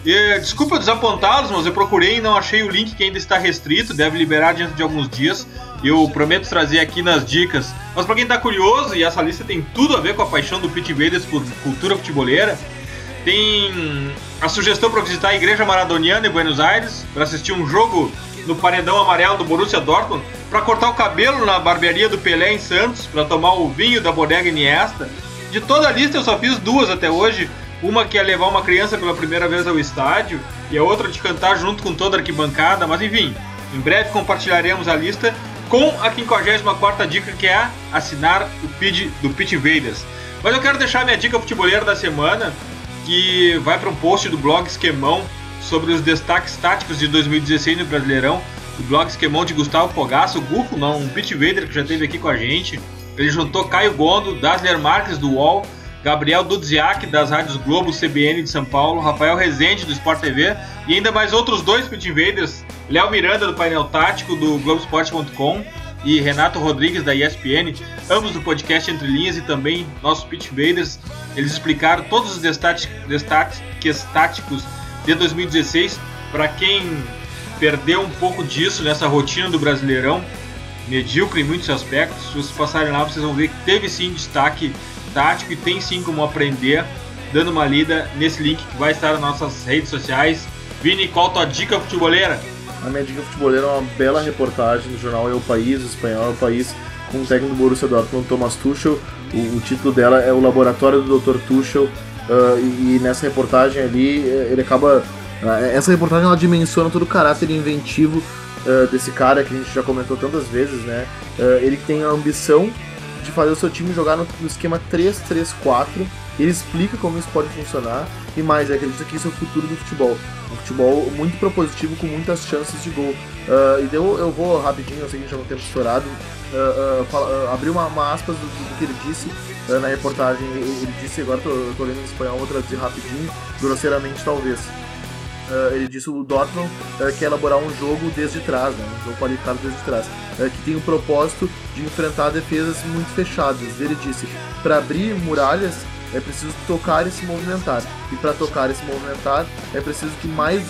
E, desculpa desapontá-los, mas eu procurei e não achei o link que ainda está restrito, deve liberar dentro de alguns dias. Eu prometo trazer aqui nas dicas. Mas para quem está curioso, e essa lista tem tudo a ver com a paixão do Pit Invaders por cultura futeboleira, tem a sugestão para visitar a Igreja Maradoniana em Buenos Aires, para assistir um jogo no paredão amarelo do Borussia Dortmund, para cortar o cabelo na barbearia do Pelé em Santos, para tomar o vinho da bodega Iniesta. De toda a lista eu só fiz duas até hoje. Uma que é levar uma criança pela primeira vez ao estádio e a outra de cantar junto com toda a arquibancada, mas enfim, em breve compartilharemos a lista com a 54 dica que é assinar o feed do Pit Invaders. Mas eu quero deixar minha dica futebolera da semana, que vai para um post do blog Esquemão sobre os destaques táticos de 2016 no Brasileirão. O blog Esquemão de Gustavo Fogaça, o Gufo, não, um Pit Invader que já esteve aqui com a gente. Ele juntou Caio Gondo, Dasler Marques do UOL, Gabriel Dudziak das rádios Globo, CBN de São Paulo, Rafael Rezende do Sport TV e ainda mais outros dois Pit Invaders, Léo Miranda do painel tático do Globoesporte.com e Renato Rodrigues da ESPN, ambos do podcast Entre Linhas e também nossos Pit Invaders. Eles explicaram todos os destaques, destaques táticos de 2016 para quem perdeu um pouco disso nessa rotina do Brasileirão, medíocre em muitos aspectos. Se vocês passarem lá, vocês vão ver que teve sim destaque tático e tem sim como aprender dando uma lida nesse link que vai estar nas nossas redes sociais. Vini, qual a tua dica futeboleira? A minha dica futeboleira é uma bela reportagem do jornal É o País, o espanhol É o País, com o técnico do Borussia Dortmund, Thomas Tuchel. O, o título dela é O Laboratório do Dr. Tuchel. Uh, e, e, nessa reportagem ali, eh, ele acaba. Uh, essa reportagem ela dimensiona todo o caráter inventivo uh, desse cara que a gente já comentou tantas vezes, né? ele tem a ambição de fazer o seu time jogar no, no esquema 3-3-4. Ele explica como isso pode funcionar e mais, acredita que isso é o futuro do futebol. Um futebol muito propositivo com muitas chances de gol. Uh, e eu, eu vou rapidinho, eu sei que já não tempo estourado, uh, uh, fala, abrir uma, uma, aspas do, do, que ele disse na reportagem. Ele disse, agora tô lendo em espanhol, vou traduzir rapidinho, grosseiramente talvez. Uh, ele disse o Dortmund uh, quer elaborar um jogo desde trás, né, um jogo qualificado desde trás, uh, que tem o propósito de enfrentar defesas muito fechadas. Ele disse: para abrir muralhas é preciso tocar e se movimentar, e para tocar e se movimentar é preciso que mais,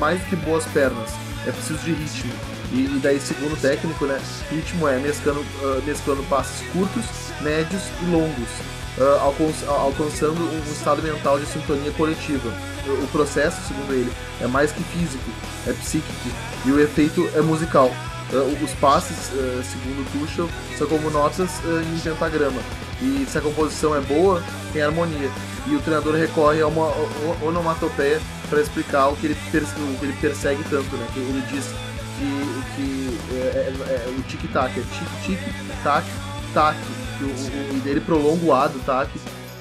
mais do que boas pernas, é preciso de ritmo. E, e daí, segundo o técnico, né, ritmo é mesclando, mesclando passes curtos, médios e longos, alcançando um estado mental de sintonia coletiva o processo, segundo ele, é mais que físico, é psíquico e o efeito é musical. Uh, os passes, segundo Tuchel, são como notas em pentagrama. E se a composição é boa, tem harmonia. E o treinador recorre a uma onomatopeia para explicar o que, ele o que ele persegue tanto. Né? Ele diz que, que é, é, é, o tic-tac é tic-tic, tac, tac. O, o, dele prolonga o A do tac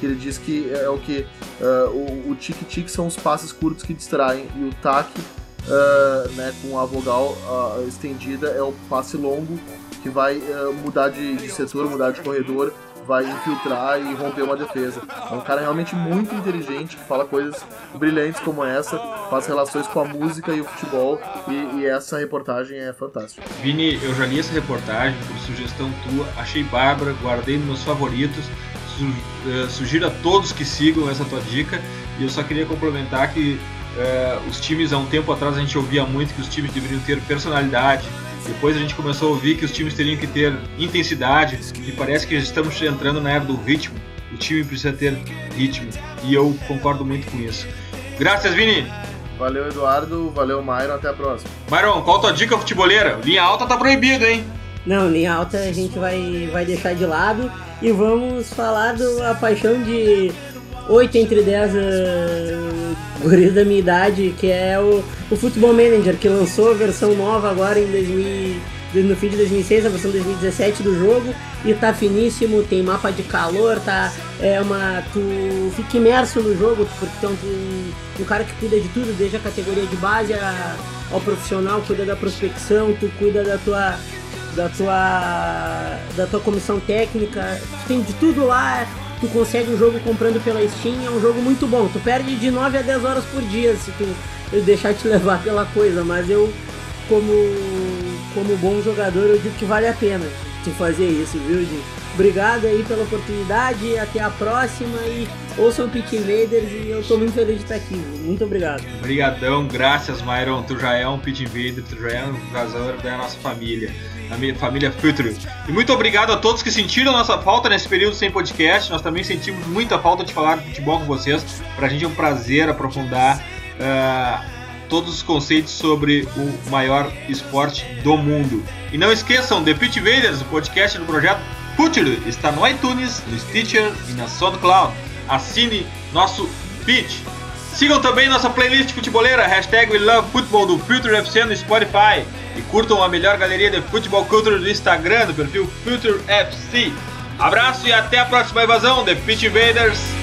que ele diz que é o que uh, o, o tic-tic são os passos curtos que distraem e o tac, uh, né, com a vogal uh, estendida, é o passe longo que vai mudar de, de setor, mudar de corredor, vai infiltrar e romper uma defesa. É um cara realmente muito inteligente que fala coisas brilhantes como essa, faz relações com a música e o futebol e, e essa reportagem é fantástica. Vini, eu já li essa reportagem por sugestão tua, achei bárbara, guardei nos meus favoritos su- eh, sugiro a todos que sigam essa tua dica. E eu só queria complementar que eh, os times, há um tempo atrás, a gente ouvia muito que os times deveriam ter personalidade. Depois a gente começou a ouvir que os times teriam que ter intensidade. E parece que estamos entrando na era do ritmo. O time precisa ter ritmo. E eu concordo muito com isso. Graças, Vini! Valeu, Eduardo. Valeu, Myron. Até a próxima. Myron, qual a tua dica futeboleira? Linha alta tá proibido, hein? Não, linha alta a gente vai, vai deixar de lado e vamos falar da paixão de 8 entre 10 uh, guris da minha idade, que é o, o Football Manager, que lançou a versão nova agora em 2000, no fim de 2006, a versão 2017 do jogo, e tá finíssimo, tem mapa de calor, tá é uma tu fica imerso no jogo, porque então tu, um cara que cuida de tudo, desde a categoria de base a, ao profissional, cuida da prospecção, tu cuida da tua da tua da tua comissão técnica, tem de tudo lá, tu consegue o jogo comprando pela Steam, é um jogo muito bom. Tu perde de 9 a 10 horas por dia se tu deixar te levar pela coisa, mas eu como como bom jogador eu digo que vale a pena tu fazer isso, viu, Di? Obrigado aí pela oportunidade, até a próxima e ouçam Pit Invaders e eu tô muito feliz de estar aqui, muito obrigado. Obrigadão, graças, Myron. Tu já é um pit invader, tu já é um jogador da nossa família, minha família Future. E muito obrigado a todos que sentiram nossa falta nesse período sem podcast. Nós também sentimos muita falta de falar de futebol com vocês. Pra gente é um prazer aprofundar ah, todos os conceitos sobre o maior esporte do mundo. E não esqueçam, The Pit Invaders, o podcast do projeto Future, está no iTunes, no Stitcher e na SoundCloud. Assine nosso pitch. Sigam também nossa playlist futeboleira, hashtag do Future FC no Spotify. E curtam a melhor galeria de futebol culture do Instagram, do perfil Future FC. Abraço e até a próxima invasão, The Pitch Invaders.